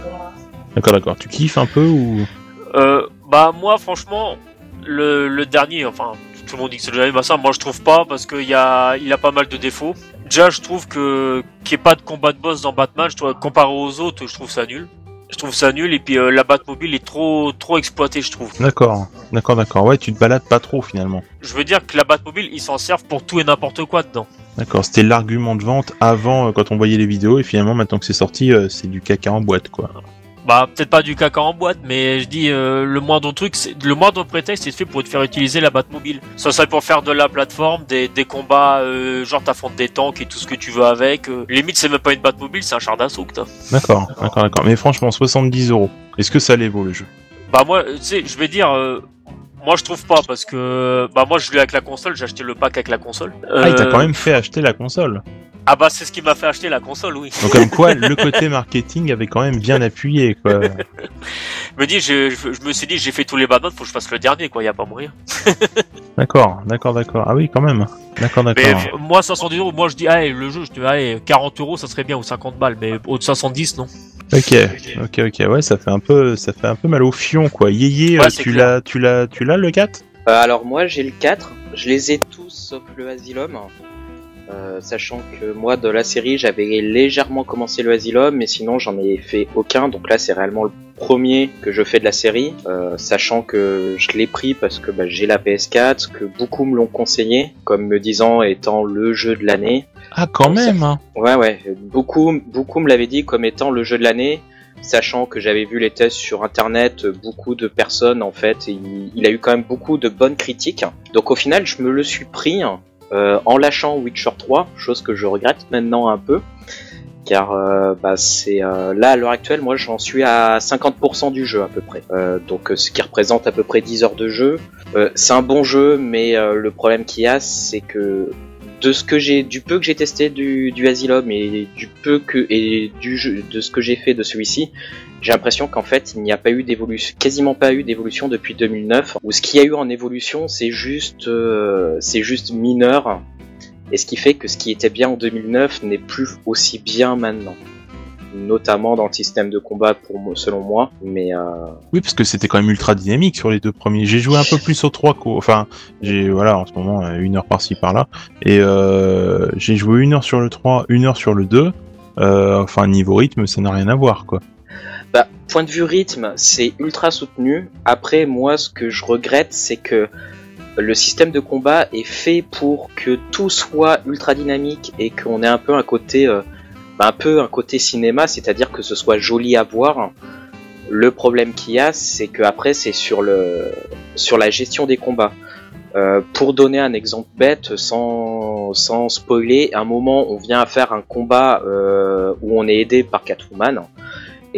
[SPEAKER 1] D'accord, d'accord. Tu kiffes un peu ou?
[SPEAKER 3] Euh, bah moi franchement le, le dernier enfin tout le monde dit que c'est le dernier bah ça moi je trouve pas parce qu'il a il a pas mal de défauts. Déjà je trouve que qu'il n'y ait pas de combat de boss dans Batman, je trouve, comparé aux autres je trouve ça nul. Je trouve ça nul et puis euh, la Batmobile est trop trop exploitée je trouve.
[SPEAKER 1] D'accord, d'accord, d'accord. Ouais, tu te balades pas trop finalement.
[SPEAKER 3] Je veux dire que la Batmobile ils s'en servent pour tout et n'importe quoi dedans.
[SPEAKER 1] D'accord, c'était l'argument de vente avant euh, quand on voyait les vidéos et finalement maintenant que c'est sorti, euh, c'est du caca en boîte quoi.
[SPEAKER 3] Bah peut-être pas du caca en boîte, mais je dis euh, le moindre truc, c'est- le moindre prétexte c'est fait pour te faire utiliser la Batmobile. Ça serait pour faire de la plateforme, des, des combats, euh, genre t'affrontes des tanks et tout ce que tu veux avec. euh. limite c'est même pas une Batmobile, c'est un char d'assaut que t'as.
[SPEAKER 1] D'accord, d'accord, d'accord. Mais franchement, 70 euros. Est-ce que ça les vaut le jeu?
[SPEAKER 3] Bah moi, tu sais, je vais dire, euh, moi je trouve pas parce que bah moi je l'ai avec la console, j'ai acheté le pack avec la console.
[SPEAKER 1] Ah, il t'a
[SPEAKER 3] Euh,
[SPEAKER 1] quand même fait acheter la console.
[SPEAKER 3] Ah bah c'est ce qui m'a fait acheter la console, oui.
[SPEAKER 1] Donc comme quoi, le côté marketing avait quand même bien appuyé quoi.
[SPEAKER 3] Je me dis, je, je, je me suis dit, j'ai fait tous les Batman, faut que je fasse le dernier, quoi. Y a pas moyen.
[SPEAKER 1] D'accord, d'accord, d'accord. Ah oui, quand même. D'accord, d'accord.
[SPEAKER 3] moi 510 euros, moi je dis, allez, le jeu, je te dis, allez, 40 euros, ça serait bien ou 50 balles, mais au de 510 non.
[SPEAKER 1] Ok, ok, ok. Ouais, ça fait un peu, ça fait un peu mal au fion quoi. Yéyé,
[SPEAKER 3] Ouais,
[SPEAKER 1] euh, tu l'as, tu l'as, tu l'as le 4
[SPEAKER 4] Euh, alors moi j'ai le 4, je les ai tous sauf le Asylum. Euh, sachant que moi de la série j'avais légèrement commencé le Asylum mais sinon j'en ai fait aucun donc là c'est réellement le premier que je fais de la série euh, sachant que je l'ai pris parce que bah, j'ai la PS4 que beaucoup me l'ont conseillé comme me disant étant le jeu de l'année
[SPEAKER 1] Ah, quand même. Hein.
[SPEAKER 4] Ouais, ouais. Beaucoup, beaucoup me l'avaient dit comme étant le jeu de l'année, sachant que j'avais vu les tests sur internet, beaucoup de personnes en fait, il, il a eu quand même beaucoup de bonnes critiques. Donc au final, je me le suis pris euh, en lâchant Witcher 3, chose que je regrette maintenant un peu. Car euh, bah, c'est euh, là à l'heure actuelle, moi j'en suis à 50% du jeu à peu près. Euh, donc euh, ce qui représente à peu près 10 heures de jeu. Euh, c'est un bon jeu, mais euh, le problème qu'il y a, c'est que de ce que j'ai, du peu que j'ai testé du, du Asylum et du peu que et du jeu, de ce que j'ai fait de celui-ci, j'ai l'impression qu'en fait il n'y a pas eu d'évolution, quasiment pas eu d'évolution depuis 2009. Ou ce qu'il y a eu en évolution, c'est juste, euh, c'est juste mineur. Et ce qui fait que ce qui était bien en 2009 n'est plus aussi bien maintenant. Notamment dans le système de combat, selon moi. Mais euh,
[SPEAKER 1] Oui, parce que c'était quand même ultra dynamique sur les deux premiers. J'ai joué un peu plus aux trois qu'au... Enfin, j'ai, voilà, en ce moment, euh, une heure par-ci, par-là. Et euh, j'ai joué une heure sur le 3, une heure sur le 2. Euh, enfin, niveau rythme, ça n'a rien à voir, quoi.
[SPEAKER 4] Bah, point de vue rythme, c'est ultra soutenu. Après, moi, ce que je regrette, c'est que le système de combat est fait pour que tout soit ultra dynamique et qu'on ait un peu un côté, euh, bah, un peu un côté cinéma, c'est-à-dire que ce soit joli à voir. Le problème qu'il y a, c'est que après, c'est sur la gestion des combats. Euh, pour donner un exemple bête, sans, sans spoiler, à un moment, on vient à faire un combat euh, où on est aidé par Catwoman.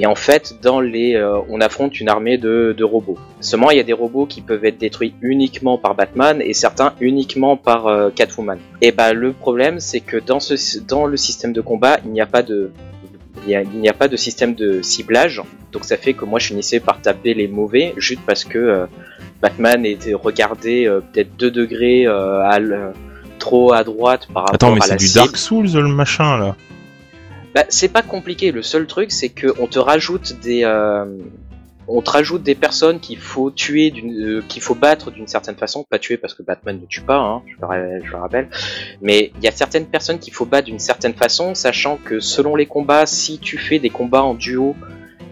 [SPEAKER 4] Et en fait, dans les, euh, on affronte une armée de, de robots. Seulement, il y a des robots qui peuvent être détruits uniquement par Batman et certains uniquement par euh, Catwoman. Et bah, le problème, c'est que dans ce, dans le système de combat, il n'y a pas de, il a- n'y a pas de système de ciblage. Donc ça fait que moi, je finissais par taper les mauvais juste parce que euh, Batman était regardé euh, peut-être 2 degrés euh, à trop à droite par rapport
[SPEAKER 1] Attends, mais
[SPEAKER 4] à
[SPEAKER 1] c'est du
[SPEAKER 4] cible.
[SPEAKER 1] Dark Souls, le machin, là.
[SPEAKER 4] Bah, c'est pas compliqué. Le seul truc, c'est que on te rajoute des, euh, on te rajoute des personnes qu'il faut tuer, euh, qu'il faut battre d'une certaine façon. Pas tuer parce que Batman ne tue pas, hein, je, le, je le rappelle. Mais il y a certaines personnes qu'il faut battre d'une certaine façon, sachant que selon les combats, si tu fais des combats en duo,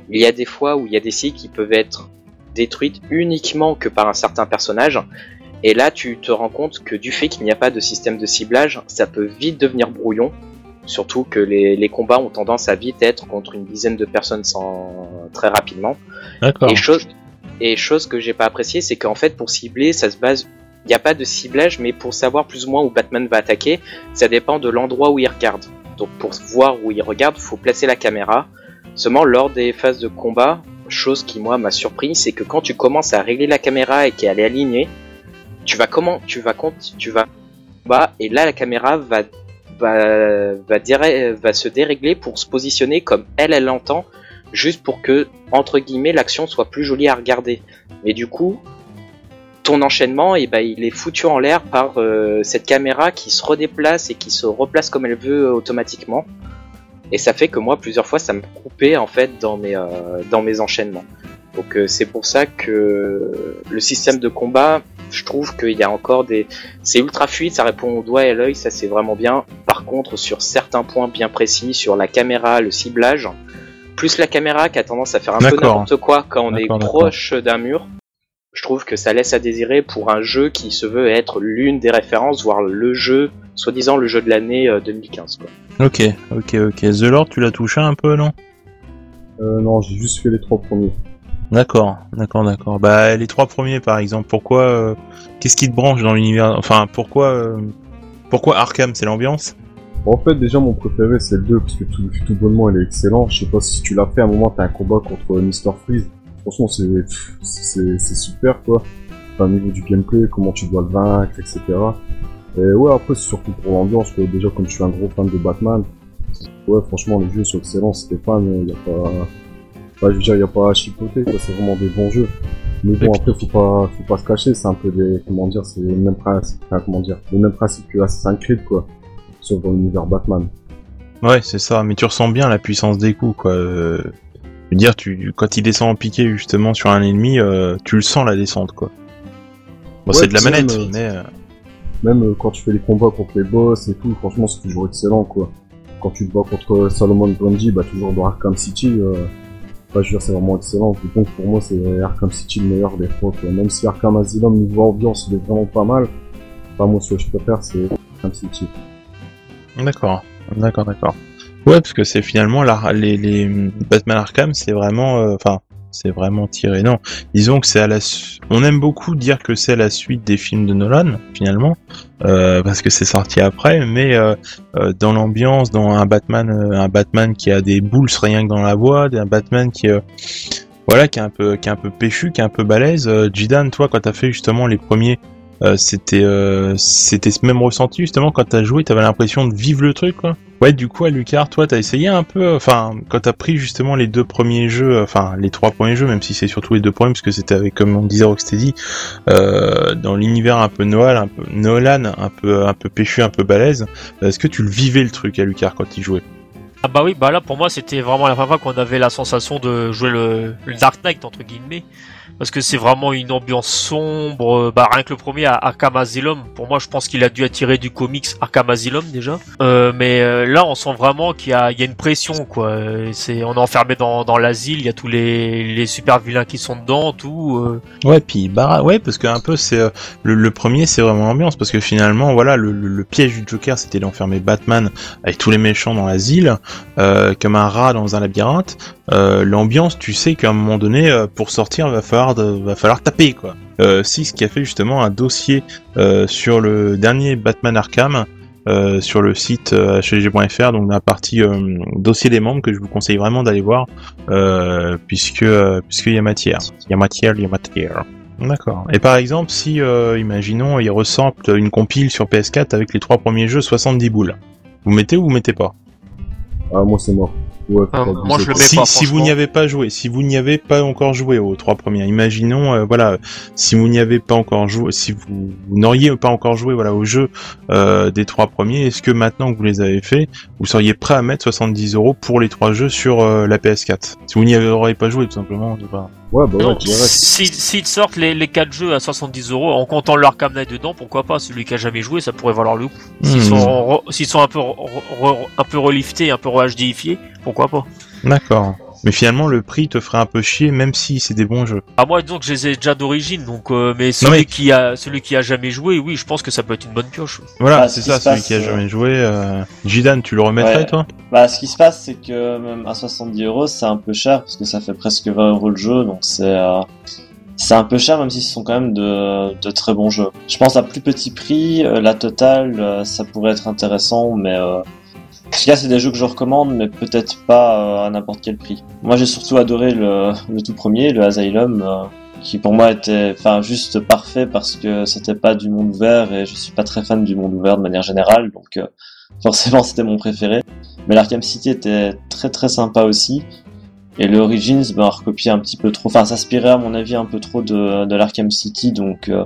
[SPEAKER 4] il y a des fois où il y a des cibles qui peuvent être détruites uniquement que par un certain personnage. Et là, tu te rends compte que du fait qu'il n'y a pas de système de ciblage, ça peut vite devenir brouillon. Surtout que les, les combats ont tendance à vite être contre une dizaine de personnes sans très rapidement.
[SPEAKER 1] D'accord.
[SPEAKER 4] Et chose, et chose que j'ai pas apprécié, c'est qu'en fait pour cibler, ça se base. Il n'y a pas de ciblage, mais pour savoir plus ou moins où Batman va attaquer, ça dépend de l'endroit où il regarde. Donc pour voir où il regarde, faut placer la caméra. Seulement lors des phases de combat, chose qui moi m'a surpris, c'est que quand tu commences à régler la caméra et qu'elle est alignée, tu vas comment, tu vas compte, tu vas bas et là la caméra va va se dérégler pour se positionner comme elle elle l'entend, juste pour que entre guillemets l'action soit plus jolie à regarder. Mais du coup, ton enchaînement, et ben, il est foutu en l'air par euh, cette caméra qui se redéplace et qui se replace comme elle veut automatiquement. Et ça fait que moi, plusieurs fois, ça me coupait en fait dans mes, euh, dans mes enchaînements. Donc euh, c'est pour ça que le système de combat, je trouve qu'il y a encore des... C'est ultra fluide, ça répond au doigt et à l'œil, ça c'est vraiment bien. Par contre, sur certains points bien précis, sur la caméra, le ciblage, plus la caméra qui a tendance à faire un peu n'importe quoi quand on est proche d'un mur, je trouve que ça laisse à désirer pour un jeu qui se veut être l'une des références, voire le jeu, soi-disant le jeu de l'année euh, 2015. Quoi.
[SPEAKER 1] Ok, ok, ok. The Lord, tu l'as touché un peu, non?
[SPEAKER 5] Euh, non, j'ai juste fait les trois premiers.
[SPEAKER 1] D'accord, d'accord, d'accord. Bah les trois premiers par exemple, pourquoi euh, Qu'est-ce qui te branche dans l'univers Enfin, pourquoi euh, Pourquoi Arkham C'est l'ambiance?
[SPEAKER 5] En fait, déjà, mon préféré, c'est le 2, parce que tout, tout bonnement, il est excellent. Je sais pas si tu l'as fait, à un moment, t'as un combat contre Mr. Freeze. Franchement, c'est, c'est, super, quoi. Enfin, au niveau du gameplay, comment tu dois le vaincre, etc. Et ouais, après, c'est surtout pour l'ambiance, quoi. Déjà, comme je suis un gros fan de Batman, ouais, franchement, les jeux sont excellents, c'était pas, mais y a pas, enfin, je veux dire, y a pas à chipoter, quoi. C'est vraiment des bons jeux. Mais bon, après, faut pas, faut pas se cacher, c'est un peu des, comment dire, c'est les mêmes principes, enfin, comment dire, les mêmes principes que Assassin's Creed, quoi. Sauf dans l'univers Batman.
[SPEAKER 1] Ouais, c'est ça. Mais tu ressens bien la puissance des coups, quoi. Euh, je veux dire, tu quand il descend en piqué justement sur un ennemi, euh, tu le sens la descente, quoi. Bon,
[SPEAKER 5] Ouais,
[SPEAKER 1] c'est de la manette,
[SPEAKER 5] même, euh,
[SPEAKER 1] mais euh,
[SPEAKER 5] Même quand tu fais les combats contre les boss et tout, franchement, c'est toujours excellent, quoi. Quand tu te bats contre Solomon Grundy, bah, toujours dans Arkham City, euh, veux dire, c'est vraiment excellent. Donc, pour moi, c'est Arkham City le meilleur des quoi. Même si Arkham Asylum, niveau ambiance, il est vraiment pas mal. Enfin, moi, ce que je préfère, c'est Arkham City.
[SPEAKER 1] D'accord, d'accord, d'accord. Ouais, parce que c'est finalement la, les, les Batman Arkham, c'est vraiment, euh, enfin, c'est vraiment tiré. Non, disons que c'est à la. su- On aime beaucoup dire que c'est la suite des films de Nolan, finalement, euh, parce que c'est sorti après. Mais euh, euh, dans l'ambiance, dans un Batman, un Batman qui a des boules rien que dans la voix, un Batman qui, voilà, est un peu, qui est un peu péchu, qui est un peu balèze. Jidan, toi, quand t'as fait justement les premiers euh, c'était euh, c'était ce même ressenti justement quand t'as joué t'avais l'impression de vivre le truc quoi ouais du coup à Lucar toi t'as essayé un peu enfin quand t'as pris justement les deux premiers jeux enfin les trois premiers jeux même si c'est surtout les deux premiers parce que c'était avec comme on disait Rocksteady euh, dans l'univers un peu Noël un peu Nolan un peu un peu péchu un peu balèze est-ce que tu le vivais le truc à Lucar quand il jouait?
[SPEAKER 3] Ah bah oui, bah là pour moi c'était vraiment la première fois qu'on avait la sensation de jouer le, le Dark Knight entre guillemets. Parce que c'est vraiment une ambiance sombre, bah rien que le premier Arkham Asylum, pour moi je pense qu'il a dû attirer du comics Arkham Asylum déjà. Euh, mais euh, là on sent vraiment qu'il y a, il une pression quoi. Euh, on est enfermé dans, l'asile, il y a tous les, les super vilains qui sont dedans, tout. euh.
[SPEAKER 1] Ouais, puis bah ouais, parce que un peu c'est euh, le, premier, c'est vraiment l'ambiance, parce que finalement, voilà, le, piège du Joker, c'était d'enfermer Batman avec tous les méchants dans l'asile, euh, comme un rat dans un labyrinthe. Euh, l'ambiance, tu sais qu'à un moment donné, euh, pour sortir, va falloir va falloir taper quoi. Euh, Six qui a fait justement un dossier euh, sur le dernier Batman Arkham. euh, sur le site euh, HLG.fr, donc la partie euh, dossier des membres que je vous conseille vraiment d'aller voir euh, puisque euh, puisqu'il y a matière. Il y a matière, il y a matière. D'accord. Et par exemple, si, euh, imaginons, il ressemble une compile sur PS4 avec les trois premiers jeux 70 boules, vous mettez ou vous mettez pas?
[SPEAKER 5] Ah, moi, c'est mort. Ouais,
[SPEAKER 3] Ah, moi, je le mets
[SPEAKER 1] si,
[SPEAKER 3] pas,
[SPEAKER 1] si vous n'y avez pas joué, si vous n'y avez pas encore joué aux trois premiers, imaginons, euh, voilà, si vous n'y avez pas encore joué, si vous, vous n'auriez pas encore joué, voilà, aux jeux euh, des trois premiers, est-ce que maintenant que vous les avez fait, vous seriez prêt à mettre 70 euros pour les trois jeux sur euh, la PS4 Si vous n'y auriez pas joué, tout simplement, c'est pas.
[SPEAKER 5] Ouais, bah
[SPEAKER 3] Non,
[SPEAKER 5] ouais, direct.
[SPEAKER 3] si- s'ils sortent les, les 4 jeux à 70 euros en comptant le Arkham Knight dedans, pourquoi pas? Celui qui a jamais joué, ça pourrait valoir le coup. S'ils
[SPEAKER 1] Hmm.
[SPEAKER 3] sont, re- s'ils sont un peu, re- re- un peu reliftés, un peu re-HDifiés, pourquoi pas
[SPEAKER 1] D'accord. Mais finalement, le prix te ferait un peu chier, même si c'est des bons jeux.
[SPEAKER 3] À moi, disons que je les ai déjà d'origine, donc euh, mais celui
[SPEAKER 1] mais-
[SPEAKER 3] qui a, celui qui a jamais joué, oui, je pense que ça peut être une bonne pioche.
[SPEAKER 1] Voilà,
[SPEAKER 2] Ah,
[SPEAKER 1] c'est
[SPEAKER 2] ce
[SPEAKER 1] ça, celui
[SPEAKER 2] passe,
[SPEAKER 1] qui a
[SPEAKER 2] euh,
[SPEAKER 1] jamais joué. Euh... Jidan, tu le remettrais,
[SPEAKER 2] Ouais.
[SPEAKER 1] toi?
[SPEAKER 2] Bah, ce qui se passe, c'est que même à 70 euros, c'est un peu cher parce que ça fait presque 20 euros le jeu, donc c'est euh, c'est un peu cher, même si ce sont quand même de, de très bons jeux. Je pense à plus petit prix, euh, la totale, euh, ça pourrait être intéressant, mais cas, c'est des jeux que je recommande, mais peut-être pas euh, à n'importe quel prix. Moi, j'ai surtout adoré le, le tout premier, le Asylum. euh, qui pour moi était juste parfait parce que c'était pas du monde ouvert et je suis pas très fan du monde ouvert de manière générale donc euh, forcément c'était mon préféré mais l'Arkham City était très très sympa aussi. Et le Origins, ben, a recopié un petit peu trop, enfin, s'inspirait à mon avis un peu trop de, de l'Arkham City, donc euh,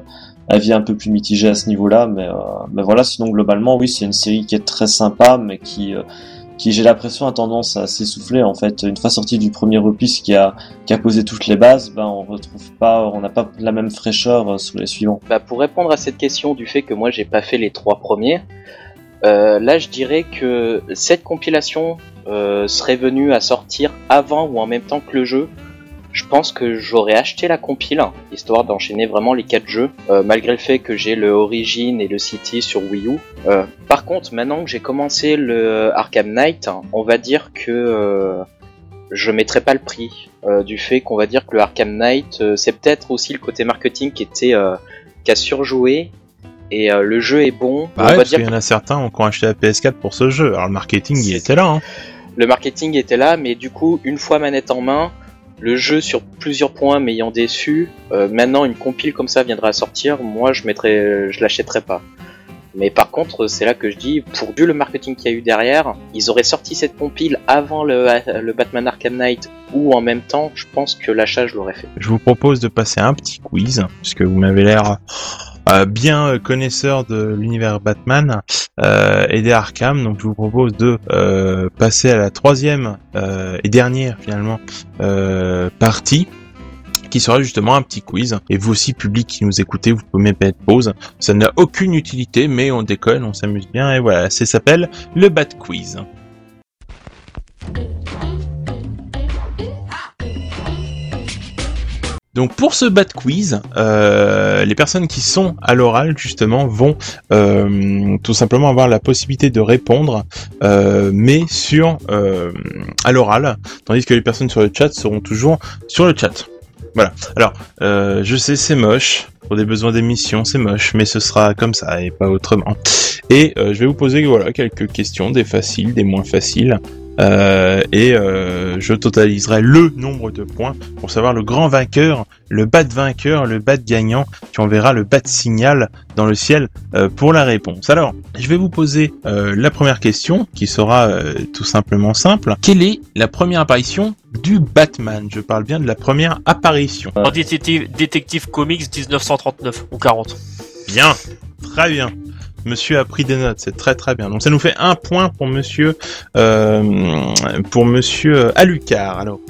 [SPEAKER 2] avis un peu plus mitigé à ce niveau-là. Mais, euh, mais voilà, sinon globalement, oui, c'est une série qui est très sympa, mais qui, euh, qui j'ai l'impression a tendance à s'essouffler en fait. Une fois sorti du premier opus qui a, posé toutes les bases, ben on retrouve pas, on n'a pas la même fraîcheur euh, sur les suivants.
[SPEAKER 4] Bah, pour répondre à cette question du fait que moi j'ai pas fait les trois premiers, là je dirais que cette compilation serait venue à sortir avant ou en même temps que le jeu. Je pense que j'aurais acheté la compile, histoire d'enchaîner vraiment les quatre jeux, euh, malgré le fait que j'ai le Origin et le City sur Wii U. Euh, par contre, maintenant que j'ai commencé le Arkham Knight, on va dire que euh, je mettrai pas le prix euh, du fait qu'on va dire que le Arkham Knight, euh, c'est peut-être aussi le côté marketing qui était euh, qui a surjoué et euh, le jeu est bon.
[SPEAKER 1] Bah
[SPEAKER 4] on
[SPEAKER 1] ouais,
[SPEAKER 4] va
[SPEAKER 1] parce
[SPEAKER 4] dire
[SPEAKER 1] qu'il y en a certains qui ont acheté la PS4 pour ce jeu. Alors le marketing, il était là. Hein.
[SPEAKER 4] le marketing était là, mais du coup, une fois manette en main, le jeu sur plusieurs points m'ayant déçu, euh, maintenant une compile comme ça viendra à sortir, moi je mettrai, je l'achèterai pas. Mais par contre, c'est là que je dis, pour vu le marketing qu'il y a eu derrière, ils auraient sorti cette compile avant le, le Batman Arkham Knight ou en même temps, je pense que l'achat je l'aurais fait.
[SPEAKER 1] Je vous propose de passer un petit quiz, puisque vous m'avez l'air euh, bien connaisseur de l'univers Batman euh, et des Arkham. Donc je vous propose de euh, passer à la troisième et dernière finalement partie qui sera justement un petit quiz. Et vous aussi, public qui nous écoutez, vous pouvez mettre pause. Ça n'a aucune utilité, mais on déconne, on s'amuse bien, et voilà, ça s'appelle le Bat Quiz. Donc pour ce bat quiz, euh, les personnes qui sont à l'oral justement vont euh, tout simplement avoir la possibilité de répondre, euh, mais sur à l'oral, tandis que les personnes sur le chat seront toujours sur le chat. Voilà. Alors, je sais c'est moche pour des besoins d'émission, c'est moche, mais ce sera comme ça et pas autrement. Et je vais vous poser voilà quelques questions, des faciles, des moins faciles. Euh, et euh, je totaliserai le nombre de points pour savoir le grand vainqueur, le bat vainqueur, le bat gagnant. Tu enverras le bat signal dans le ciel euh, pour la réponse. Alors, je vais vous poser euh, la première question qui sera euh, tout simplement simple. Quelle est la première apparition du Batman? Je parle bien de la première apparition.
[SPEAKER 3] En détective, détective Comics 1939 ou 40.
[SPEAKER 1] Bien, très bien. Monsieur a pris des notes, c'est très très bien. Donc ça nous fait un point pour Monsieur euh, pour Monsieur Alucard. Alors,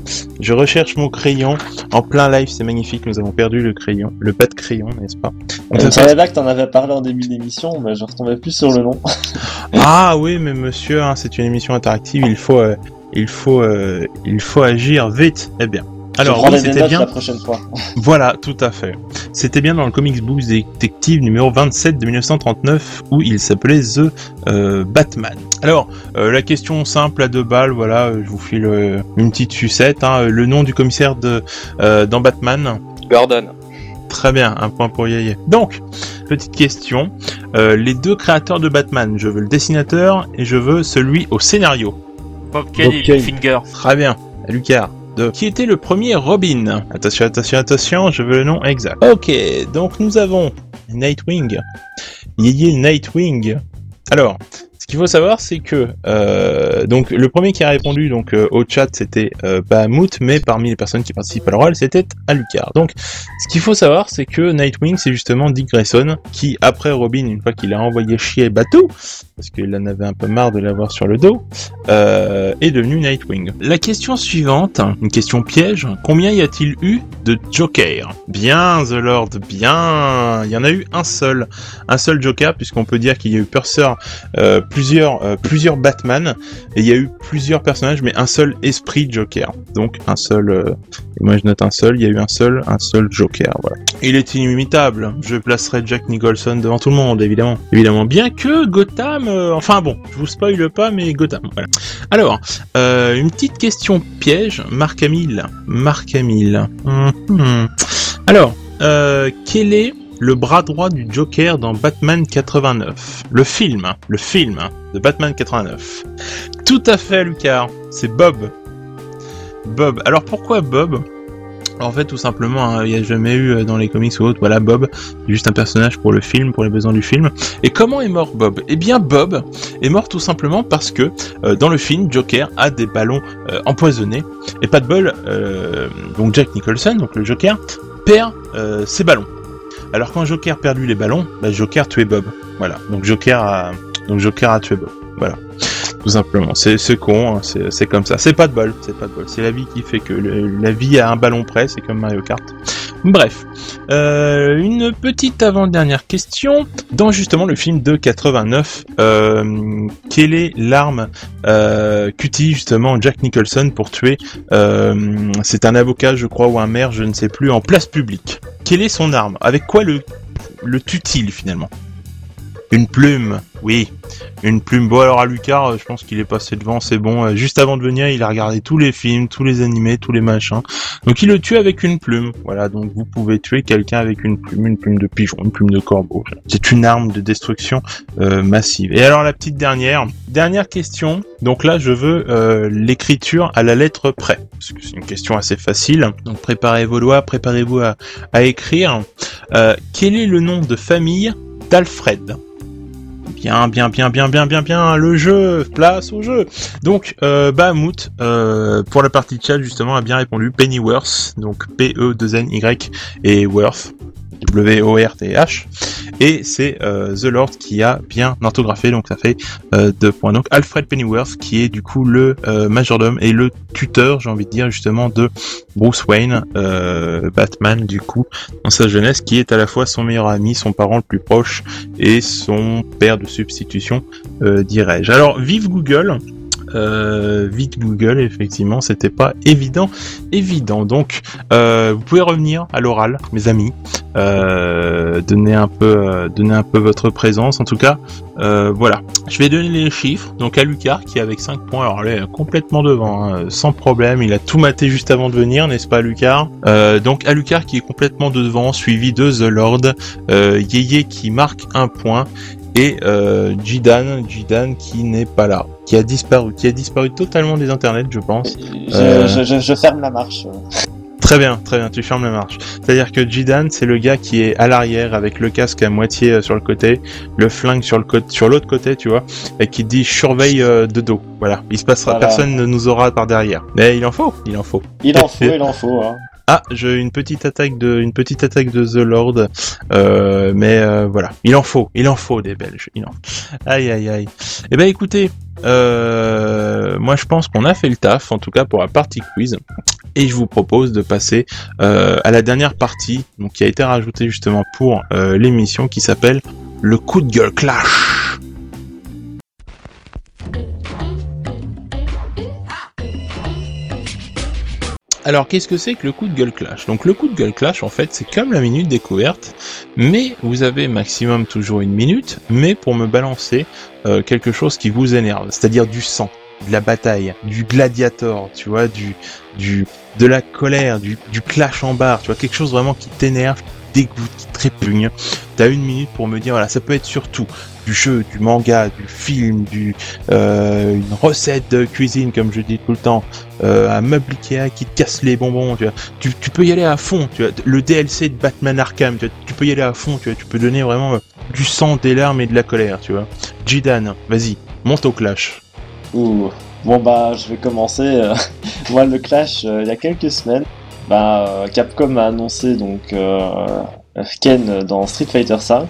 [SPEAKER 1] je recherche mon crayon en plein live, c'est magnifique. Nous avons perdu le crayon, le pas de crayon, n'est-ce pas?
[SPEAKER 2] Là que t'en avais parlé en début d'émission, mais je retombais plus sur le nom.
[SPEAKER 1] Ah oui, mais Monsieur, hein, c'est une émission interactive. Il faut, euh, il faut, euh, il faut agir vite. Eh bien. Alors, oui, c'était bien.
[SPEAKER 2] la prochaine fois.
[SPEAKER 1] Voilà, tout à fait. C'était bien dans le Comics Books Détective numéro 27 de 1939 où il s'appelait The euh, Batman. Alors, euh, la question simple à deux balles, voilà, euh, je vous file euh, une petite sucette. Hein, le nom du commissaire de euh, dans Batman?
[SPEAKER 4] Gordon.
[SPEAKER 1] Très bien, un point pour Yaya. Donc, petite question. Euh, les deux créateurs de Batman, je veux le dessinateur et je veux celui au scénario.
[SPEAKER 3] Bob Kane
[SPEAKER 5] Bob.
[SPEAKER 3] Bill Finger.
[SPEAKER 1] Très bien. Lucas. De... Qui était le premier Robin Attention, attention, attention, je veux le nom exact. Ok, donc nous avons Nightwing. Yéyé Nightwing. Alors, ce qu'il faut savoir, c'est que euh, donc le premier qui a répondu donc euh, au chat, c'était euh, Bahamut, mais parmi les personnes qui participent à l'oral, c'était Alucard. Donc, ce qu'il faut savoir, c'est que Nightwing, c'est justement Dick Grayson, qui après Robin, une fois qu'il a envoyé chier Batou, parce qu'il en avait un peu marre de l'avoir sur le dos, euh, est devenu Nightwing. La question suivante, une question piège, combien y a-t-il eu de Joker? Bien, The Lord, bien. Il y en a eu un seul, un seul Joker, puisqu'on peut dire qu'il y a eu plusieurs, euh, plusieurs, euh, plusieurs Batman, et il y a eu plusieurs personnages, mais un seul esprit Joker. Donc un seul. euh, moi je note un seul. Il y a eu un seul, un seul Joker. Voilà. Il est inimitable. Je placerai Jack Nicholson devant tout le monde, évidemment. Évidemment. Bien que Gotham, euh, enfin bon, je vous spoil pas, mais Gotham. Alors, une petite question piège. Marc Hamill. Marc Hamill. Mhm. Alors, euh, quel est le bras droit du Joker dans Batman 89 Le film, le film de Batman 89. Tout à fait, Lucas. C'est Bob. Bob. Alors pourquoi Bob? En fait, tout simplement, hein, il n'y a jamais eu euh, dans les comics ou autres, voilà, Bob, juste un personnage pour le film, pour les besoins du film. Et comment est mort Bob? Eh bien, Bob est mort tout simplement parce que euh, dans le film, Joker a des ballons euh, empoisonnés. Et pas de bol, donc Jack Nicholson, donc le Joker, perd ses ballons. Alors quand Joker perdu les ballons, bah, Joker tuait Bob. Voilà. Donc Joker a, donc Joker a tué Bob. Voilà. tout simplement. C'est con, hein, c'est c'est comme ça. C'est pas de bol, c'est pas de bol. C'est la vie qui fait que le- la vie a un ballon près, c'est comme Mario Kart. Bref, euh, une petite avant-dernière question. Dans justement le film de 89, euh, quelle est l'arme euh, qu'utilise justement Jack Nicholson pour tuer C'est un avocat, je crois, ou un maire, je ne sais plus, en place publique? Quelle est son arme? Avec quoi le tue-t-il finalement? Une plume, oui. Une plume. Bon alors à Lucas, euh, je pense qu'il est passé devant, c'est bon. Euh, Juste avant de venir, il a regardé tous les films, tous les animés, tous les machins. Donc il le tue avec une plume. Voilà, donc vous pouvez tuer quelqu'un avec une plume, une plume de pigeon, une plume de corbeau. C'est une arme de destruction euh, massive. Et alors la petite dernière, dernière question. Donc là, je veux l'écriture à la lettre près, parce que c'est une question assez facile. Donc préparez vos doigts, préparez-vous à, à écrire. Quel est le nom de famille d'Alfred? Bien, bien, bien, bien, bien, bien, bien, le jeu, place au jeu. Donc, euh, euh, pour la partie de chat, justement, a bien répondu Pennyworth, donc P-E-2-N-Y et Worth, W-O-R-T-H. Et c'est euh, The Lord qui a bien orthographié, donc ça fait euh, deux points. Donc Alfred Pennyworth, qui est du coup le euh, majordome et le tuteur, j'ai envie de dire, justement, de Bruce Wayne, Batman, du coup, dans sa jeunesse, qui est à la fois son meilleur ami, son parent le plus proche, et son père de substitution, dirais-je. Alors, vive Google euh, vite Google, effectivement, c'était pas évident, évident. Donc, euh, vous pouvez revenir à l'oral, mes amis, euh, donner un peu, euh, donner un peu votre présence. En tout cas, voilà. Je vais donner les chiffres. Donc à Lucas qui est avec 5 points, alors là, complètement devant, hein, sans problème. Il a tout maté juste avant de venir, n'est-ce pas, Lucas? Donc à Lucas qui est complètement devant, suivi de The Lord, Yeye qui marque un point et euh, Jidan, Jidan qui n'est pas là, qui a disparu, qui a disparu totalement des internets, je pense.
[SPEAKER 2] Je,
[SPEAKER 1] Euh.
[SPEAKER 2] je, je, je ferme la marche.
[SPEAKER 1] Très bien, très bien, tu fermes la marche. C'est-à-dire que Jidan, c'est le gars qui est à l'arrière avec le casque à moitié euh, sur le côté, le flingue sur le côté, sur l'autre côté, tu vois, et qui dit surveille de dos. Voilà, il se passera,
[SPEAKER 2] Voilà.
[SPEAKER 1] personne ne nous aura par derrière. Mais il en faut, il en faut.
[SPEAKER 2] Il en faut, il en faut. Hein.
[SPEAKER 1] Ah, j'ai une petite attaque de, une petite attaque de The Lord, euh, mais euh, voilà, il en faut, il en faut des Belges, il en. Aïe aïe aïe. Eh ben écoutez, euh, moi je pense qu'on a fait le taf, en tout cas pour la partie quiz, et je vous propose de passer euh, à la dernière partie, donc qui a été rajoutée justement pour euh, l'émission, qui s'appelle le coup de gueule clash. Alors, qu'est-ce que c'est que le coup de gueule clash? Donc, le coup de gueule clash, en fait, c'est comme la minute découverte, mais vous avez maximum toujours une minute, mais pour me balancer euh, quelque chose qui vous énerve, c'est-à-dire du sang, de la bataille, du gladiator, tu vois, du, du, de la colère, du, du clash en barre, tu vois, quelque chose vraiment qui t'énerve, dégoûte, qui te répugne. T'as une minute pour me dire, voilà, ça peut être surtout du jeu, du manga, du film, du, euh, une recette de cuisine, comme je dis tout le temps, euh, un meuble Ikea qui te casse les bonbons, tu vois. Tu, peux y aller à fond, tu vois. Le DLC de Batman Arkham, tu, peux y aller à fond, tu peux donner vraiment euh, du sang, des larmes et de la colère, tu vois. Jidan, vas-y, monte au clash.
[SPEAKER 2] Bon bah je vais commencer. Moi le Clash il y a quelques semaines, bah Capcom a annoncé donc Ken dans Street Fighter V.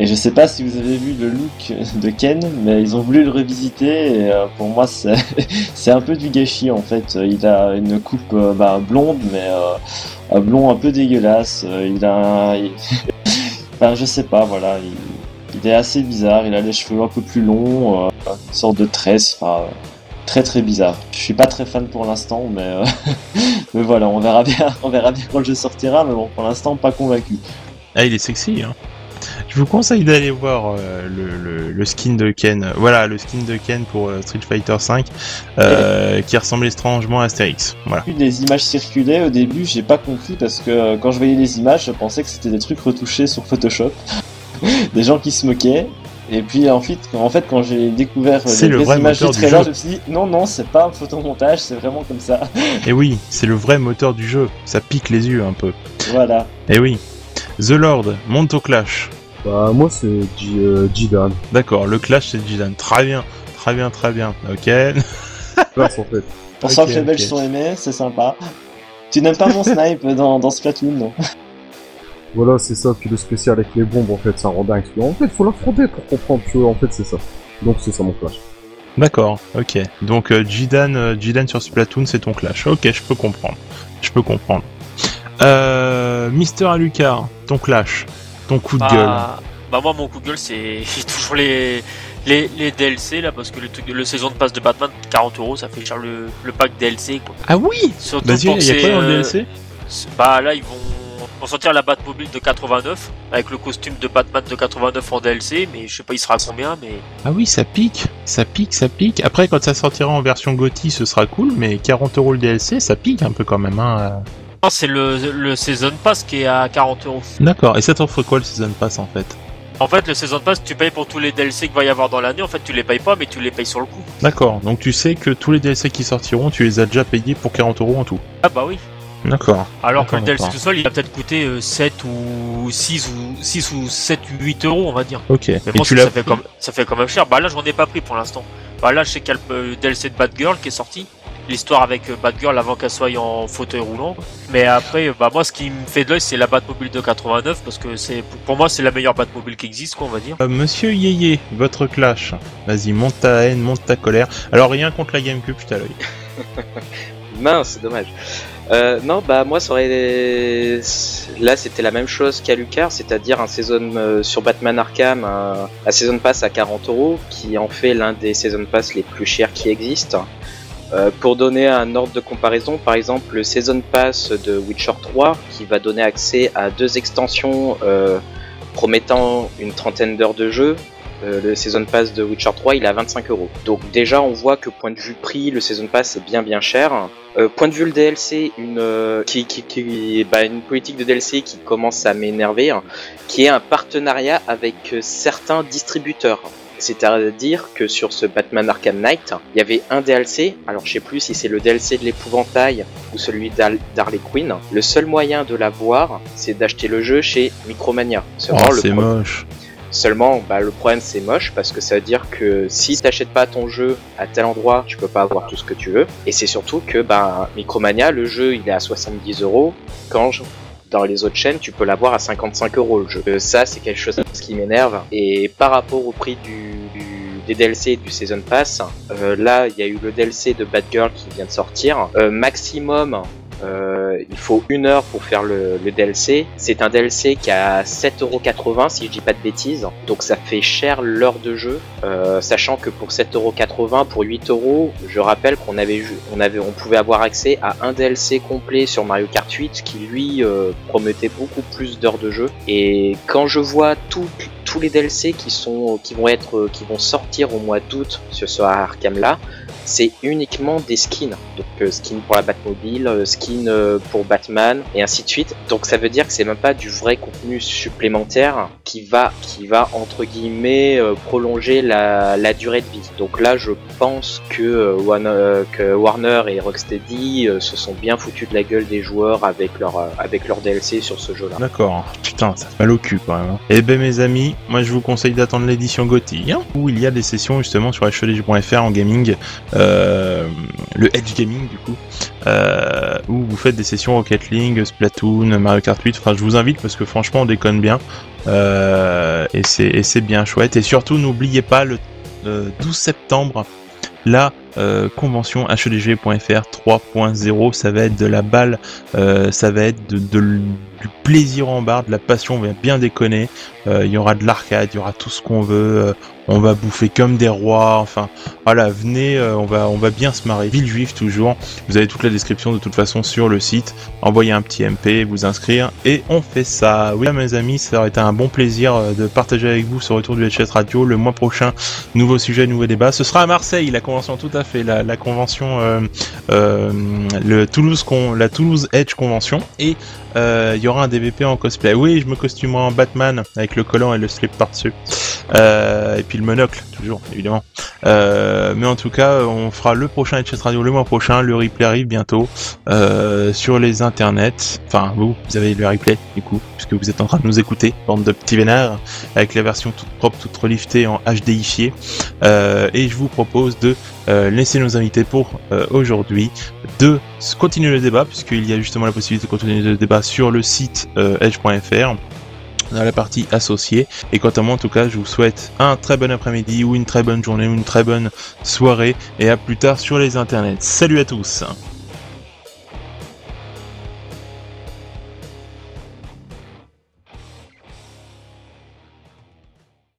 [SPEAKER 2] Et je sais pas si vous avez vu le look de Ken, mais ils ont voulu le revisiter et euh, pour moi c'est un peu du gâchis en fait. Il a une coupe euh, bah, blonde mais euh, un blond un peu dégueulasse. Euh, Il a enfin je sais pas voilà. Il... est assez bizarre. Il a les cheveux un peu plus longs, une sorte de tresse. Enfin très très bizarre. Je suis pas très fan pour l'instant, mais, mais voilà, on verra bien, on verra bien quand le jeu sortira, mais bon, pour l'instant, pas convaincu.
[SPEAKER 1] Ah, il est sexy, hein. Je vous conseille d'aller voir euh, le, le, le skin de Ken. Voilà, le skin de Ken pour euh, Street Fighter V, euh, qui ressemble étrangement à Astérix. Voilà.
[SPEAKER 2] Des images circulaient au début, j'ai pas compris parce que quand je voyais les images, je pensais que c'était des trucs retouchés sur Photoshop, des gens qui se moquaient. Et puis en fait, en fait quand j'ai découvert les
[SPEAKER 1] le
[SPEAKER 2] vraies
[SPEAKER 1] vrai
[SPEAKER 2] images du trailer,
[SPEAKER 1] jeu.
[SPEAKER 2] je me suis dit non non, c'est pas un photomontage, c'est vraiment comme ça.
[SPEAKER 1] Et oui, c'est le vrai moteur du jeu. Ça pique les yeux un peu.
[SPEAKER 2] voilà.
[SPEAKER 1] Et oui. The Lord, monte au clash.
[SPEAKER 5] Bah, moi, c'est J- euh, Jidan.
[SPEAKER 1] D'accord, le clash c'est Jidan. Très bien, très bien, très bien. Ok.
[SPEAKER 5] Classe, en fait.
[SPEAKER 2] Pour
[SPEAKER 1] Ok,
[SPEAKER 2] ça que les. Belges sont aimés, c'est sympa. Tu n'aimes pas mon snipe dans, dans Splatoon, non?
[SPEAKER 5] Voilà, c'est ça. Puis le spécial avec les bombes, en fait, ça rend dingue. En fait, faut l'affronter pour comprendre, tu vois. En fait, c'est ça. Donc, c'est ça mon clash.
[SPEAKER 1] D'accord, ok. Donc euh, Jidan, euh, Jidan sur Splatoon, c'est ton clash. Ok, je peux comprendre. Je peux comprendre. Euh, Mister Alucard, ton clash, ton coup de gueule.
[SPEAKER 3] Bah, bah moi mon coup de gueule c'est toujours les, les, les DLC là parce que le, truc de- le saison de passe de Batman 40 euros ça fait cher le, le pack DLC quoi.
[SPEAKER 1] Ah oui
[SPEAKER 3] Surtout
[SPEAKER 1] Vas-y,
[SPEAKER 3] pour
[SPEAKER 1] il y a
[SPEAKER 3] que
[SPEAKER 1] quoi dans le
[SPEAKER 3] c'est, euh,
[SPEAKER 1] DLC
[SPEAKER 3] Bah là ils vont, vont sortir la Batmobile de 89 avec le costume de Batman de 89 en DLC mais je sais pas il sera à combien mais
[SPEAKER 1] Ah oui, ça pique, ça pique, ça pique. Après, quand ça sortira en version GOTY, ce sera cool, mais 40 euros le DLC, ça pique un peu quand même. Hein.
[SPEAKER 3] Non c'est le, le season pass qui est à 40 euros.
[SPEAKER 1] D'accord, et ça t'offre quoi le Season Pass en fait?
[SPEAKER 3] En fait le season pass tu payes pour tous les DLC qu'il va y avoir dans l'année en fait tu les payes pas mais tu les payes sur le coup.
[SPEAKER 1] D'accord, donc tu sais que tous les DLC qui sortiront, tu les as déjà payés pour 40 euros en tout.
[SPEAKER 3] Ah bah oui.
[SPEAKER 1] D'accord.
[SPEAKER 3] Alors que le DLC tout seul, il va peut-être coûter euh, 7 ou 6 ou 6 ou 7 ou 8 euros, on va dire.
[SPEAKER 1] Ok.
[SPEAKER 3] Mais
[SPEAKER 1] et tu
[SPEAKER 3] ça, fait comme, ça fait quand même cher. Bah là, j'en ai pas pris pour l'instant. Bah là, je sais qu'il y a le euh, DLC de Batgirl qui est sorti. L'histoire avec euh, Batgirl avant qu'elle soit en fauteuil roulant. Mais après, euh, bah moi, ce qui me fait de l'œil, c'est la Batmobile de 89 parce que c'est, pour moi, c'est la meilleure Batmobile qui existe, quoi, on va dire.
[SPEAKER 1] Euh, Monsieur Yeye, votre clash. Vas-y, monte ta haine, monte ta colère. Alors rien contre la GameCube, je t'ai l'œil.
[SPEAKER 4] Mince, dommage. Euh, non, bah moi, ça aurait. Là, c'était la même chose qu'à Lucar, c'est-à-dire un saison euh, sur Batman Arkham, un, un season pass à 40 euros, qui en fait l'un des season pass les plus chers qui existent. Euh, pour donner un ordre de comparaison, par exemple, le season pass de Witcher 3, qui va donner accès à deux extensions euh, promettant une trentaine d'heures de jeu, euh, le Season Pass de Witcher 3 il est à 25 euros. Donc déjà on voit que point de vue prix le Season Pass est bien bien cher. Euh, point de vue le DLC, une qui, qui, qui bah, une politique de DLC qui commence à m'énerver, hein, qui est un partenariat avec certains distributeurs. C'est-à-dire que sur ce Batman Arkham Knight, il y avait un DLC, alors je sais plus si c'est le DLC de l'épouvantail ou celui d'Har- d'Harley Quinn. Le seul moyen de l'avoir, c'est d'acheter le jeu chez Micromania. Seulement,
[SPEAKER 1] Oh, c'est moche.
[SPEAKER 4] Seulement, bah, le problème c'est moche parce que ça veut dire que si t'achètes pas ton jeu à tel endroit, tu peux pas avoir tout ce que tu veux. Et c'est surtout que bah, Micromania, le jeu il est à 70 euros. Quand je- dans les autres chaînes, tu peux l'avoir à 55 euros le jeu. Euh, ça, c'est quelque chose qui m'énerve. Et par rapport au prix du, du- des DLC et du Season Pass, euh, là, il y a eu le DLC de Batgirl qui vient de sortir. Euh, maximum, euh, il faut une heure pour faire le, le DLC. C'est un DLC qui a 7,80€ si je dis pas de bêtises. Donc ça fait cher l'heure de jeu. Euh, sachant que pour 7,80€ pour 8€, je rappelle qu'on avait, on avait, on pouvait avoir accès à un DLC complet sur Mario Kart 8 qui lui euh, promettait beaucoup plus d'heures de jeu. Et quand je vois tout- tous les DLC qui sont, qui vont être, qui vont sortir au mois d'août sur ce Arkham là, c'est uniquement des skins. Donc euh, skin pour la Batmobile, euh, skin euh, pour Batman et ainsi de suite. Donc ça veut dire que c'est même pas du vrai contenu supplémentaire qui va qui va entre guillemets euh, prolonger la, durée de vie. Donc là je pense que, euh, Warner, et Rocksteady se sont bien foutus de la gueule des joueurs avec leur avec leur DLC sur ce jeu là.
[SPEAKER 1] D'accord. Putain, ça fait mal au cul quand même. hein. Eh ben mes amis, moi je vous conseille d'attendre l'édition GOTY, hein, où il y a des sessions justement sur HEDJ.fr en gaming, le Edge Gaming du coup, euh, où vous faites des sessions Rocket League, Splatoon, Mario Kart 8. Enfin, je vous invite parce que franchement on déconne bien euh, et c'est bien chouette. Et surtout n'oubliez pas le euh, 12 septembre la euh, convention HEDG.fr 3.0, ça va être de la balle, euh, ça va être du plaisir en barre, de la passion, on va bien déconner. Euh, Il y aura de l'arcade, il y aura tout ce qu'on veut. On va bouffer comme des rois. Enfin, voilà, venez, euh, on va, bien se marrer. Villejuif toujours. Vous avez toute la description de toute façon sur le site. Envoyez un petit MP, vous inscrire et on fait ça. Oui, mes amis, ça aurait été un bon plaisir euh, de partager avec vous ce retour du HS Radio. Le mois prochain, nouveau sujet, nouveau débat. Ce sera à Marseille, la convention, tout à fait, la, convention, euh, le Toulouse, la Toulouse Edge convention et euh, il y aura un DVP en cosplay. Oui, je me costumerai en Batman avec le collant et le slip par-dessus. Euh, et puis le monocle, toujours, évidemment. Euh, mais en tout cas, on fera le prochain HS Radio le mois prochain. Le replay arrive bientôt euh, sur les internets. Enfin, vous, vous avez le replay, du coup, puisque vous êtes en train de nous écouter, bande de petits vénards, avec la version toute propre, toute reliftée en HDifié. Euh, et je vous propose de euh, laisser nos invités pour euh, aujourd'hui, de continuer le débat, puisqu'il y a justement la possibilité de continuer le débat sur le site euh, edge.fr. dans la partie associée. Et quant à moi, en tout cas, je vous souhaite un très bon après-midi ou une très bonne journée ou une très bonne soirée et à plus tard sur les internets. Salut à tous